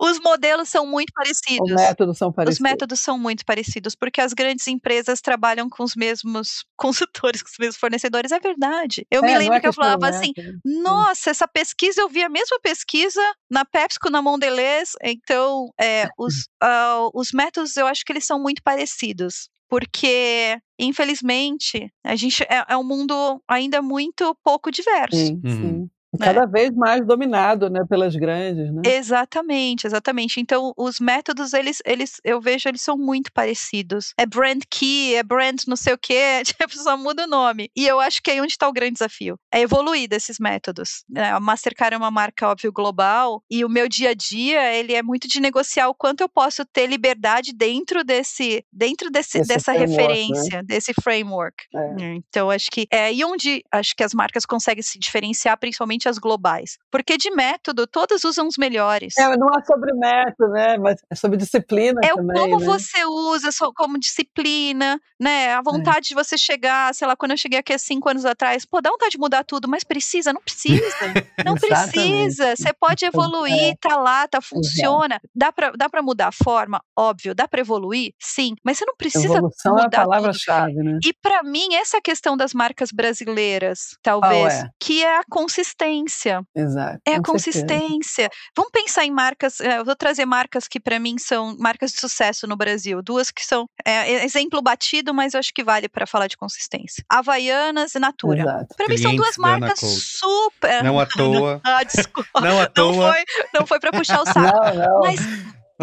Os modelos são muito parecidos. Os métodos são parecidos. Os métodos são muito parecidos, porque as grandes empresas trabalham com os mesmos consultores, <laughs> com os mesmos fornecedores. É verdade. Eu é, me lembro é que eu falava assim: nossa, essa pesquisa, eu vi a mesma pesquisa na PepsiCo, na Mondelez. Então, é, os, uh, <laughs> os métodos eu acho que eles são muito parecidos porque infelizmente a gente é, é, um mundo ainda muito pouco diverso. Sim, uhum. sim. Né? Cada vez mais dominado, né, pelas grandes, né? Exatamente, exatamente. Então, os métodos, eles, eles, eu vejo, eles são muito parecidos. É brand key, é brand não sei o quê, <laughs> tipo, só muda o nome. E eu acho que é aí onde está o grande desafio. É evoluir desses métodos. É, a Mastercard é uma marca, óbvio, global, e o meu dia a dia, ele é muito de negociar o quanto eu posso ter liberdade dentro desse, dentro desse, dessa né? referência, né? desse framework. É. Então, acho que é aí onde acho que as marcas conseguem se diferenciar, principalmente as globais. Porque de método, todas usam os melhores. É, não é sobre método, né? Mas é sobre disciplina é também. Como né? você usa como disciplina, né? A é. vontade é. de você chegar, sei lá, quando eu cheguei aqui há cinco anos atrás, pô, dá vontade de mudar tudo, mas precisa? Não precisa. <laughs> Não precisa. Você pode evoluir, é. tá lá, tá, funciona. Dá pra, dá pra mudar a forma? Óbvio. Dá pra evoluir? Sim. Mas você não precisa Evolução mudar é a palavra-chave, né? E para mim, essa questão das marcas brasileiras, talvez, é? que é a consistência consistência. Exato. É a consistência. Certeza. Vamos pensar em marcas. Eh, eu vou trazer marcas que para mim são marcas de sucesso no Brasil. Duas que são é, exemplo batido, mas eu acho que vale para falar de consistência. Havaianas e Natura. Para mim são duas marcas super. Não à <laughs> toa. ah, desculpa. Não à toa. Não foi, não foi para puxar o saco. Não, não. Mas.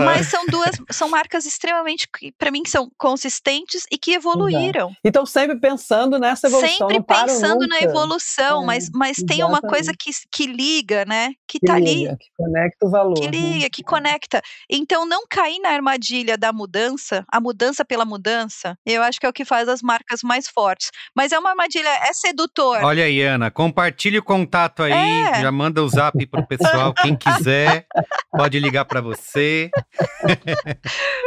Mas são duas, são marcas extremamente, para mim, são consistentes e que evoluíram. E estão sempre pensando nessa evolução. Sempre pensando na evolução, é, mas, mas tem uma coisa que, que liga, né? Que, que tá liga, ali. Que conecta o valor. Que né? liga, né? que conecta. Então, não cair na armadilha da mudança, a mudança pela mudança, eu acho que é o que faz as marcas mais fortes. Mas é uma armadilha, é sedutor. Olha aí, Ana, compartilhe o contato aí, é. já manda o zap pro pessoal, quem quiser, pode ligar para você.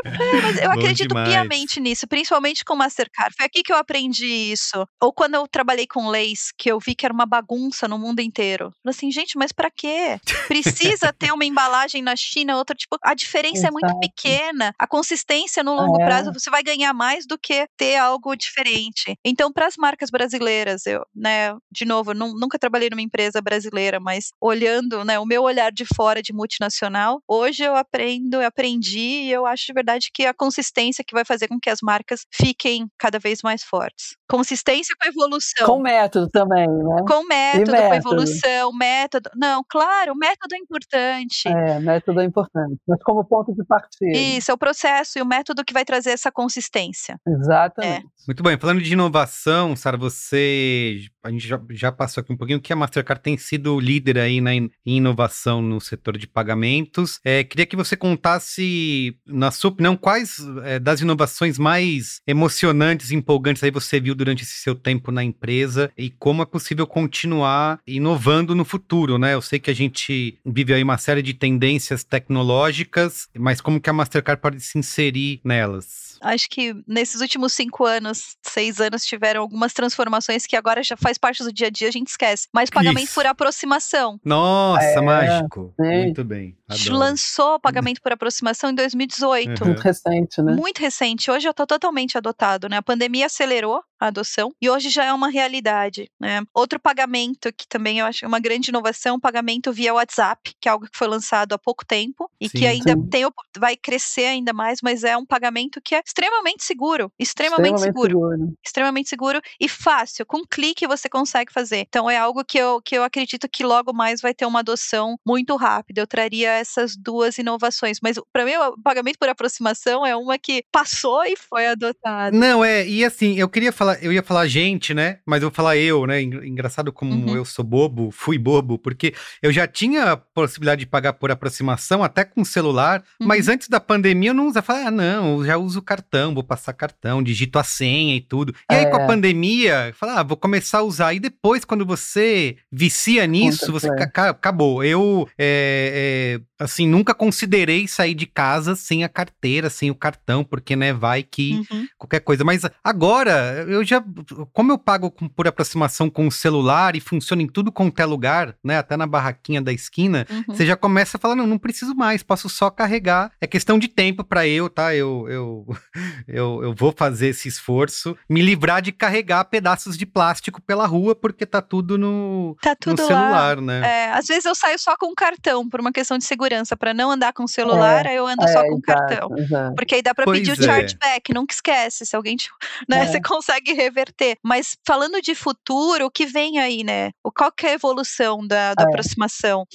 É, mas eu Bom acredito demais. piamente nisso, principalmente com Mastercard. Foi aqui que eu aprendi isso. Ou quando eu trabalhei com leis, que eu vi que era uma bagunça no mundo inteiro. Falei assim, gente, mas para quê? Precisa <laughs> ter uma embalagem na China, outra, tipo, a diferença Exato. é muito pequena. A consistência no longo é. prazo, você vai ganhar mais do que ter algo diferente. Então, para as marcas brasileiras, eu, né, de novo, não, nunca trabalhei numa empresa brasileira, mas olhando, né, o meu olhar de fora de multinacional, hoje eu aprendo, eu aprendi e eu acho de verdade que a consistência que vai fazer com que as marcas fiquem cada vez mais fortes. Consistência com evolução. Com método também, né? Com método, método. com evolução, método. Não, claro, o método é importante. É, método é importante, mas como ponto de partida. Isso, é o processo e o método que vai trazer essa consistência. Exatamente. É. Muito bem, falando de inovação, Sara, você. A gente já, já passou aqui um pouquinho que a Mastercard tem sido líder aí na in, inovação no setor de pagamentos. É, queria que você contasse, na sua opinião, quais é, das inovações mais emocionantes empolgantes aí você viu durante esse seu tempo na empresa e como é possível continuar inovando no futuro, né? Eu sei que a gente vive aí uma série de tendências tecnológicas, mas como que a Mastercard pode se inserir nelas? Acho que nesses últimos cinco anos, seis anos, tiveram algumas transformações que agora já faz parte do dia a dia, a gente esquece. Mas pagamento Isso. por aproximação. Nossa, é, mágico. Sim. Muito bem. Adoro. Lançou pagamento por aproximação em 2018. Uhum. Muito recente, né? Muito recente. Hoje já está totalmente adotado, né? A pandemia acelerou a adoção e hoje já é uma realidade, né? Outro pagamento que também eu acho uma grande inovação, pagamento via WhatsApp, que é algo que foi lançado há pouco tempo e sim, que ainda tem, vai crescer ainda mais, mas é um pagamento que é extremamente seguro, extremamente, extremamente seguro, seguro, extremamente seguro e fácil, com um clique você consegue fazer. Então é algo que eu, que eu acredito que logo mais vai ter uma adoção muito rápida. Eu traria essas duas inovações. Mas para mim, o pagamento por aproximação é uma que passou e foi adotada. Não, é, e assim, eu queria falar, eu ia falar gente, né? Mas eu vou falar eu, né? Engraçado como uhum. eu sou bobo, fui bobo, porque eu já tinha a possibilidade de pagar por aproximação até com celular, uhum. mas antes da pandemia eu não usava. Falei, ah, não, eu já uso cartão, vou passar cartão, digito a senha e tudo. E aí com a é. pandemia, eu falei, ah, vou começar a usar. E depois, quando você vicia nisso, você acabou. Eu, é, é, assim, nunca considerei sair de casa sem a carteira, sem o cartão, porque, né, vai que uhum. qualquer coisa. Mas agora, eu já, como eu pago por aproximação com o celular e funciona em tudo quanto é lugar, né, até na barraquinha da esquina, uhum. você já começa a falar, não, não preciso mais, posso só carregar. É questão de tempo para eu, tá? Eu, eu, <laughs> eu, eu vou fazer esse esforço, me livrar de carregar pedaços de plástico pela rua, porque tá tudo no, tá tudo no celular, lá. né? É, às vezes eu saio só com cartão, por uma questão de segurança, para não andar com o celular, é, aí eu ando é, só com cartão. Uhum. Porque aí dá para pedir o é. chargeback, nunca esquece, se alguém, te, né, é. você consegue reverter. Mas falando de futuro, o que vem aí, né? Qual que é a evolução da, da é. aproximação?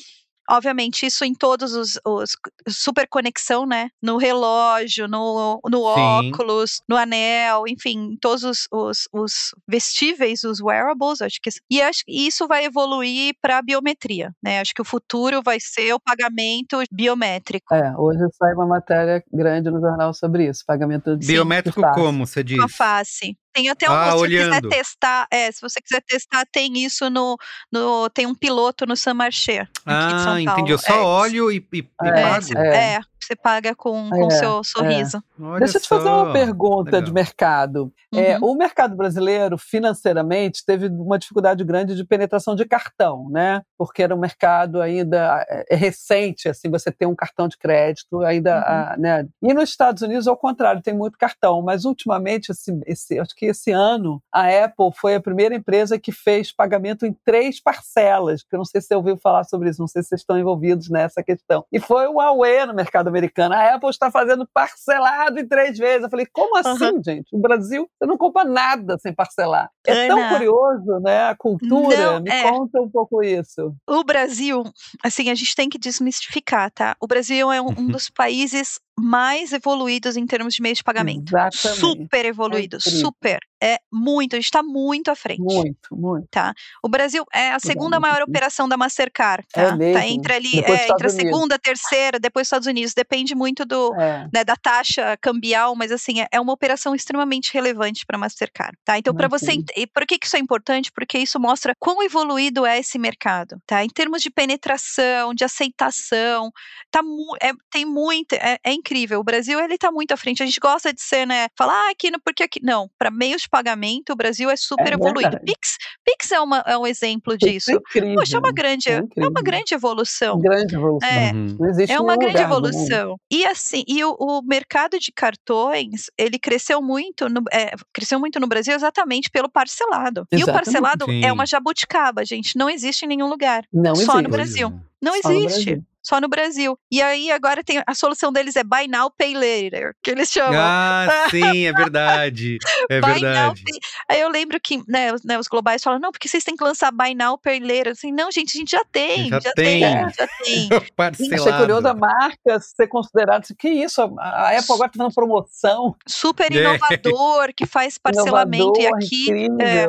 Obviamente, isso em todos os, os super conexão, né? No relógio, no, no óculos, no anel, enfim, todos os, os, os, vestíveis, os wearables, acho que e acho que isso vai evoluir para a biometria, né? Acho que o futuro vai ser o pagamento biométrico. É, hoje sai uma matéria grande no jornal sobre isso, pagamento de Biométrico como, você diz? Com a face. Tem até um, ah, se olhando. você quiser testar, é, se você quiser testar, tem isso no, no tem um piloto no San Marché. Ah, entendi. Eu só é, olho e, e, é, e pago. É, você paga com o é, seu é. sorriso. É. Deixa eu te fazer uma pergunta Legal. de mercado. É, uhum. o mercado brasileiro, financeiramente, teve uma dificuldade grande de penetração de cartão, né? Porque era um mercado ainda é recente, assim, você tem um cartão de crédito, ainda, uhum. né? E nos Estados Unidos, ao contrário, tem muito cartão. Mas ultimamente, esse, esse, acho que esse ano, a Apple foi a primeira empresa que fez pagamento em três parcelas, que eu não sei se você ouviu falar sobre isso, não sei se vocês estão envolvidos nessa questão. E foi o Huawei no mercado americana. A Apple está fazendo parcelado em três vezes. Eu falei, como assim, uhum. gente? O Brasil, você não compra nada sem parcelar. É Ana, tão curioso, né? A cultura. Não, Me é. conta um pouco isso. O Brasil, assim, a gente tem que desmistificar, tá? O Brasil é um, um <laughs> dos países mais evoluídos em termos de meios de pagamento. Exatamente. Super evoluídos, é super. É muito, a gente está muito à frente. Muito, muito. Tá? O Brasil é a segunda maior operação da Mastercard, tá? É mesmo. tá entre ali, é, entre a segunda, a terceira, depois os Estados Unidos. Depende muito do, é. né, da taxa cambial, mas assim, é, é uma operação extremamente relevante para a Mastercard, tá? Então, para você, e por que, que isso é importante? Porque isso mostra quão evoluído é esse mercado, tá? Em termos de penetração, de aceitação, tá, é, tem muito, é, é incrível. O Brasil, ele tá muito à frente. A gente gosta de ser, né, falar, ah, aqui, no, porque aqui. Não, para meios de pagamento, o Brasil é super é evoluído. Pix, Pix é, uma, é um exemplo disso. É incrível, Poxa, é uma grande, é, é uma grande evolução. Grande evolução. É, uhum. Não existe é uma grande evolução. E assim, e o, o, mercado de cartões, ele cresceu muito, no, é, cresceu muito no Brasil exatamente pelo parcelado. Exatamente. E o parcelado Sim. é uma jabuticaba, gente. Não existe em nenhum lugar. Não só existe. no Brasil. Não Só existe só no Brasil. E aí agora tem a solução deles é Buy Now Pay Later, que eles chamam. Ah, sim, é verdade. É Buy verdade. Now. Aí eu lembro que né, os, né, os, globais falam, não, porque vocês têm que lançar Buy Now Pay Later. Assim, não, gente, a gente já tem, já, já tem, tem, <laughs> já tem. Parcelado. Achei curioso a marca ser considerada, assim, que isso, a Apple agora tá fazendo promoção. Super é. inovador, é. que faz parcelamento inovador, e aqui, é,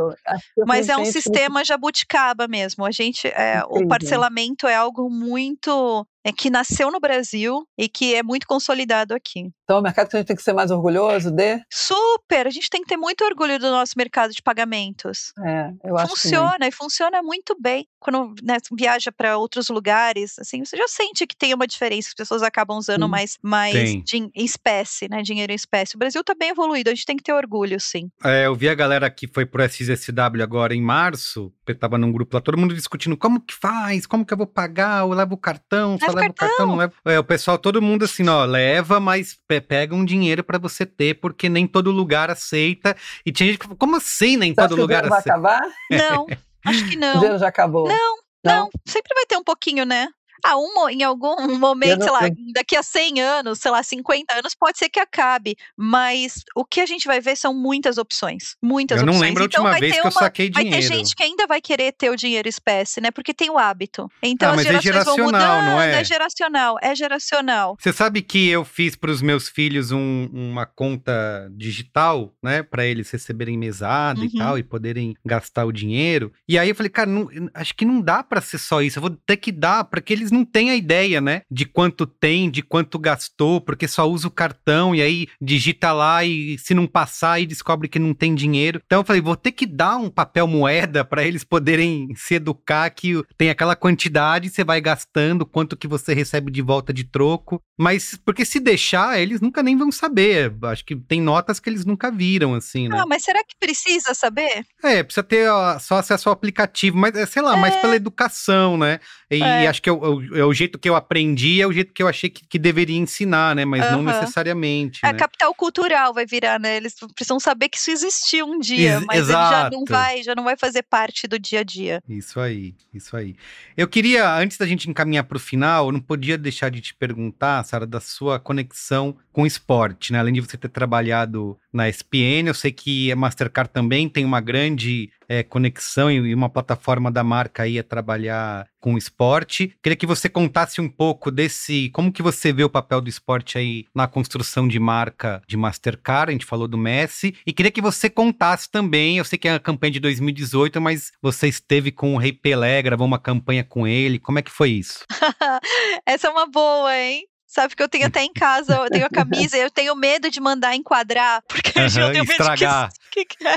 mas é um sistema jabuticaba mesmo. A gente, é, o parcelamento é algo muito é que nasceu no Brasil e que é muito consolidado aqui. Então, é um mercado que a gente tem que ser mais orgulhoso de? Super! A gente tem que ter muito orgulho do nosso mercado de pagamentos. É, eu acho Funciona, e funciona muito bem. Quando né, viaja para outros lugares, assim, você já sente que tem uma diferença, as pessoas acabam usando sim. mais, mais em espécie, né, dinheiro em espécie. O Brasil está bem evoluído, a gente tem que ter orgulho, sim. É, eu vi a galera que foi pro SZSW agora em março, eu tava num grupo lá, todo mundo discutindo como que faz, como que eu vou pagar, eu levo o cartão, só leva o cartão, não leva. É, o pessoal, todo mundo assim, ó, leva, mas pega um dinheiro para você ter, porque nem todo lugar aceita. E tinha gente que falou, como assim nem todo lugar aceita? Vai acabar? Não, acho que não. <laughs> O dinheiro já acabou. Não, não, não, sempre vai ter um pouquinho, né? Ah, um, em algum momento, não, sei lá, eu... daqui a 100 anos, sei lá, 50 anos, pode ser que acabe. Mas o que a gente vai ver são muitas opções. Muitas eu não opções. lembro a então, última vai vez ter que eu uma, saquei vai dinheiro. ter gente que ainda vai querer ter o dinheiro espécie, né? Porque tem o hábito. Então Ah, as é gerações vão geracional, mudando. não é? É geracional, é geracional. Você sabe que eu fiz para os meus filhos um- uma conta digital, né, para eles receberem mesada e Uhum. tal e poderem gastar o dinheiro. E aí eu falei, cara, não- acho que não dá para ser só isso. Eu vou ter que dar para que eles não tenham a ideia, né, de quanto tem, de quanto gastou, porque só usa o cartão e aí digita lá e se não passar aí descobre que não tem dinheiro. Então eu falei, vou ter que dar um papel moeda para eles poderem se educar que tem aquela quantidade, você vai gastando, quanto que você recebe de volta de troco. Mas porque se deixar, eles nunca nem vão saber. Acho que tem notas que eles nunca viram, assim, né? Ah, mas será que precisa saber? É, precisa ter ó, só acesso ao aplicativo, mas é, sei lá, mais pela educação, né? E É. acho que é é o jeito que eu aprendi, é o jeito que eu achei que, que deveria ensinar, né? Mas não Aham. necessariamente. A né? capital cultural vai virar, né? Eles precisam saber que isso existiu um dia, Ex- mas ele já não exato. vai, já não vai fazer parte do dia a dia. Isso aí, isso aí. Eu queria, antes da gente encaminhar para o final, eu não podia deixar de te perguntar, Sara, da sua conexão com o esporte, né? Além de você ter trabalhado na SPN, eu sei que a Mastercard também tem uma grande eh, conexão e uma plataforma da marca aí a trabalhar com esporte. Queria que você contasse um pouco desse, como que você vê o papel do esporte aí na construção de marca de Mastercard, a gente falou do Messi, e queria que você contasse também, eu sei que é a campanha de 2018, mas você esteve com o Rei Pelé, gravou uma campanha com ele, como é que foi isso? <laughs> Essa é uma boa, hein? Sabe que eu tenho até em casa, eu tenho a camisa, eu tenho medo de mandar enquadrar, porque eu Aham, tenho medo estragar. <laughs> que, que, é,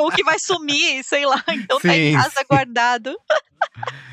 ou que vai sumir, sei lá. Então tá em Sim, casa sim. guardado.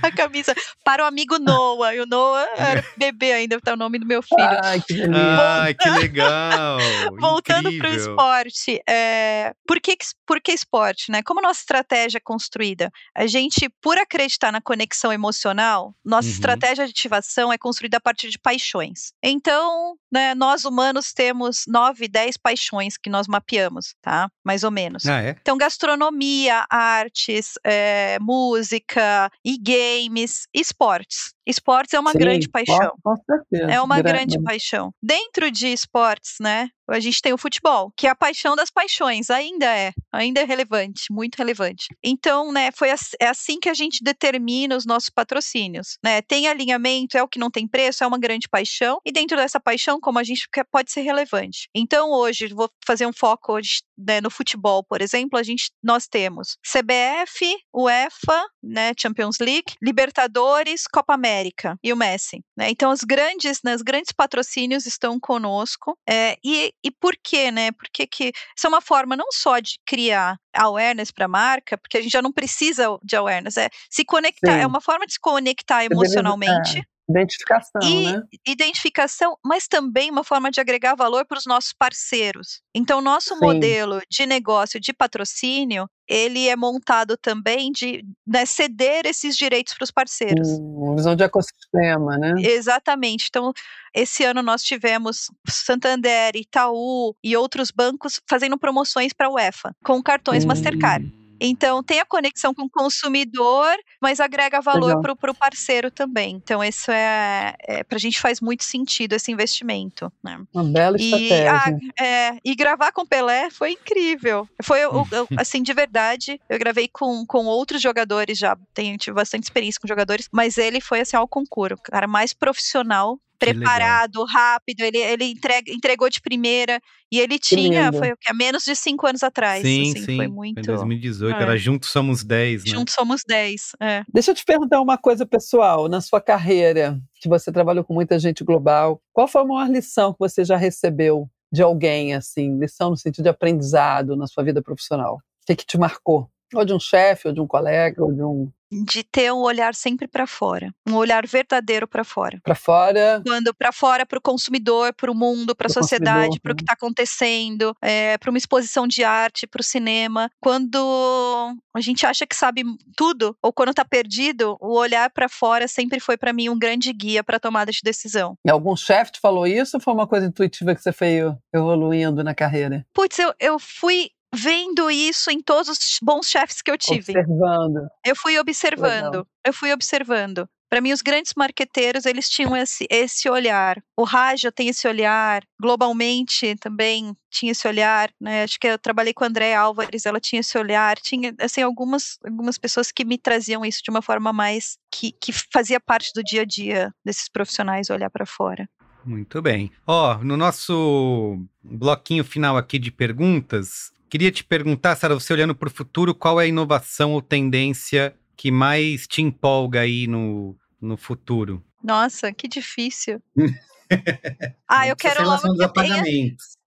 A camisa para o amigo Noah. E o Noah era bebê ainda, tá o nome do meu filho. Ai, que delícia. Ai, que legal! <laughs> Voltando para o esporte, é, por, que, por que esporte? Né? Como a nossa estratégia é construída? A gente, por acreditar na conexão emocional, nossa Uhum. estratégia de ativação é construída a partir de paixões. Então, né, nós humanos temos nove, dez paixões que nós mapeamos, tá? Mais ou menos. Ah, é? Então, gastronomia, artes, é, música e games, esportes. Esportes é uma Sim, grande paixão. Com, com certeza. É uma Gra- grande paixão. Dentro de esportes, né? A gente tem o futebol, que é a paixão das paixões, ainda é, ainda é relevante, muito relevante. Então, né, foi ass- é assim que a gente determina os nossos patrocínios, né? Tem alinhamento, é o que não tem preço, é uma grande paixão, e dentro dessa paixão, como a gente quer, pode ser relevante. Então, hoje, vou fazer um foco hoje, né, no futebol, por exemplo, a gente, nós temos CBF, UEFA, né, Champions League, Libertadores, Copa América e o Messi, né? Então, os grandes, né, os grandes patrocínios estão conosco. é, e, e por quê, né? Porque que isso é uma forma não só de criar awareness para a marca, porque a gente já não precisa de awareness, é se conectar, Sim. é uma forma de se conectar emocionalmente Identificação, e né? identificação, mas também uma forma de agregar valor para os nossos parceiros. Então, nosso Sim. modelo de negócio de patrocínio, ele é montado também de né, ceder esses direitos para os parceiros. Uma visão de ecossistema, né? Exatamente. Então, esse ano nós tivemos Santander, Itaú e outros bancos fazendo promoções para a UEFA com cartões Hum. Mastercard. Então, tem a conexão com o consumidor, mas agrega valor para o parceiro também. Então, isso é, é para a gente faz muito sentido esse investimento. Né? Uma bela E, estratégia. ah, é, e gravar com Pelé foi incrível. Foi, <laughs> assim, de verdade, eu gravei com, com outros jogadores já, tenho, tive bastante experiência com jogadores, mas ele foi, assim, ao concurso, o cara mais profissional. Preparado, rápido, ele, ele entrega, entregou de primeira, e ele tinha, foi o que, há menos de cinco anos atrás, Sim, assim, sim. foi muito... Em 2018, é. era Juntos Somos 10, né? Juntos somos 10, é. Deixa eu te perguntar uma coisa pessoal. Na sua carreira, que você trabalhou com muita gente global, qual foi a maior lição que você já recebeu de alguém, assim? Lição no sentido de aprendizado na sua vida profissional? O que, que te marcou? Ou de um chefe, ou de um colega, ou de um. De ter um olhar sempre para fora, um olhar verdadeiro para fora. para fora? quando para fora, para o consumidor, para o mundo, para a Pro sociedade, para o né? que está acontecendo, para uma exposição de arte, para o cinema. Quando a gente acha que sabe tudo, ou quando está perdido, o olhar para fora sempre foi para mim um grande guia para tomada de decisão. E Algum chefe te falou isso ou foi uma coisa intuitiva que você foi evoluindo na carreira? Putz, eu, eu fui vendo isso em todos os bons chefes que eu tive. Observando. Eu fui observando. Legal. Eu fui observando. Para mim, os grandes marqueteiros, eles tinham esse, esse olhar. O Raja tem esse olhar, globalmente também tinha esse olhar, né? Acho que eu trabalhei com a André Álvares, ela tinha esse olhar. Tinha, assim, algumas, algumas pessoas que me traziam isso de uma forma mais... que, que fazia parte do dia a dia desses profissionais olhar para fora. Muito bem. Ó, oh, no nosso bloquinho final aqui de perguntas, queria te perguntar, Sara, você olhando para o futuro, qual é a inovação ou tendência que mais te empolga aí no, no futuro? Nossa, que difícil. <laughs> ah, eu quero logo que tenha...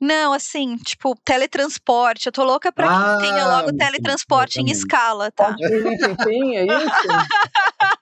Não, assim, tipo, teletransporte. Eu tô louca pra ah, que tenha logo teletransporte em escala, tá? É isso?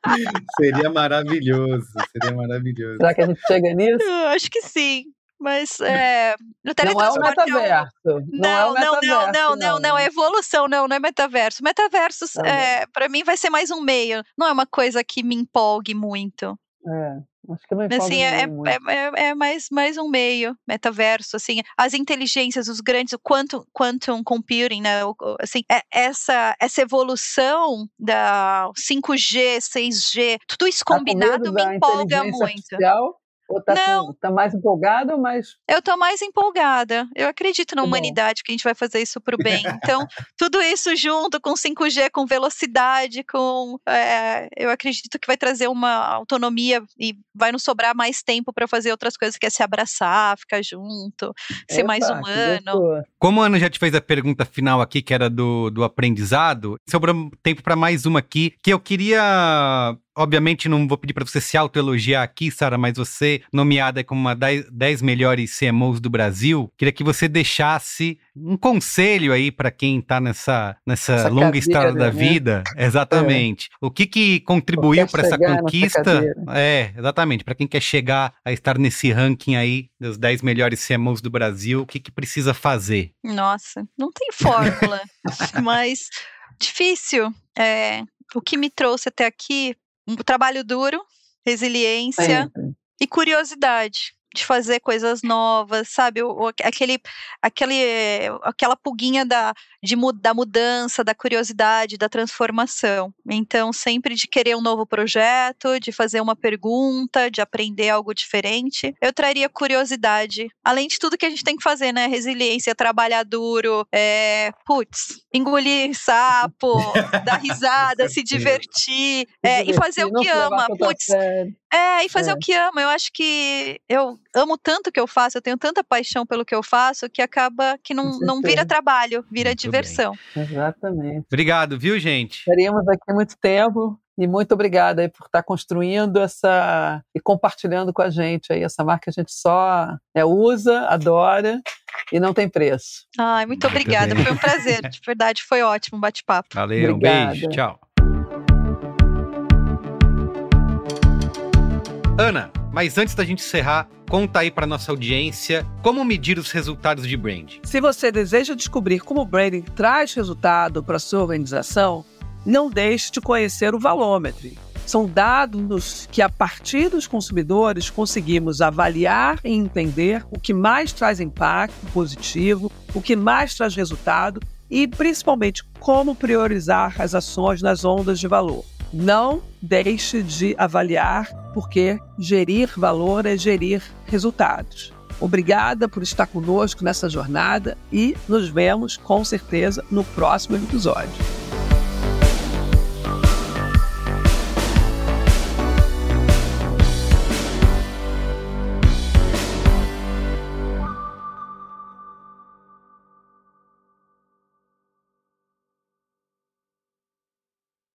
<laughs> seria maravilhoso, seria maravilhoso. Será que a gente chega nisso? Eu acho que sim. Mas é, no teletransporte. Não é o metaverso. Não, é não, é não, não, não, não, não, é evolução, não, não é metaverso. Metaverso, tá é, para mim, vai ser mais um meio. Não é uma coisa que me empolgue muito. É. Acho que não assim, é, é, é, é, mais, mais um meio, metaverso, assim, as inteligências, os grandes, o quantum, quantum computing, né, assim, é, essa, essa evolução da 5G, 6G, tudo isso tá combinado me empolga muito. Artificial? Ou tá, não. Com, tá mais empolgada ou mais. Eu tô mais empolgada. Eu acredito na humanidade que a gente vai fazer isso pro bem. <laughs> Então, tudo isso junto com 5G, com velocidade, com. É, eu acredito que vai trazer uma autonomia e vai nos sobrar mais tempo para fazer outras coisas, que é se abraçar, ficar junto, ser Epa, mais humano. Como a Ana já te fez a pergunta final aqui, que era do, do aprendizado, sobrou tempo para mais uma aqui, que eu queria Obviamente não vou pedir para você se autoelogiar aqui, Sara, mas você, nomeada como uma das 10 melhores CMOs do Brasil, queria que você deixasse um conselho aí para quem está nessa, nessa longa estrada da né? vida. Exatamente. É. O que que contribuiu para essa conquista? É, exatamente. Para quem quer chegar a estar nesse ranking aí dos 10 melhores CMOs do Brasil, o que que precisa fazer? Nossa, não tem fórmula, <laughs> mas difícil. É, o que me trouxe até aqui um trabalho duro, resiliência e curiosidade de fazer coisas novas, sabe? O, aquele, aquele, aquela pulguinha da, de, da mudança, da curiosidade, da transformação. Então, sempre de querer um novo projeto, de fazer uma pergunta, de aprender algo diferente. Eu traria curiosidade. Além de tudo que a gente tem que fazer, né? Resiliência, trabalhar duro, é, putz, engolir sapo, <laughs> dar risada, se divertir, é, e fazer o que ama. Putz, é, e fazer é. o que ama. Eu acho que eu amo tanto o que eu faço, eu tenho tanta paixão pelo que eu faço, que acaba que não, não vira trabalho, vira muito diversão. Bem. Exatamente. Obrigado, viu, gente? Estaríamos aqui muito tempo. E muito obrigada aí por estar construindo essa e compartilhando com a gente aí essa marca que a gente só é, usa, adora e não tem preço. Ai, muito, muito obrigada, foi um prazer, de <laughs> verdade, foi ótimo o bate-papo. Valeu, Obrigada. um beijo, tchau. Ana, mas antes da gente encerrar, conta aí para nossa audiência como medir os resultados de branding. Se você deseja descobrir como o branding traz resultado para sua organização, não deixe de conhecer o Valômetro. São dados que, a partir dos consumidores, conseguimos avaliar e entender o que mais traz impacto positivo, o que mais traz resultado e, principalmente, como priorizar as ações nas ondas de valor. Não deixe de avaliar, porque gerir valor é gerir resultados. Obrigada por estar conosco nessa jornada e nos vemos com certeza no próximo episódio.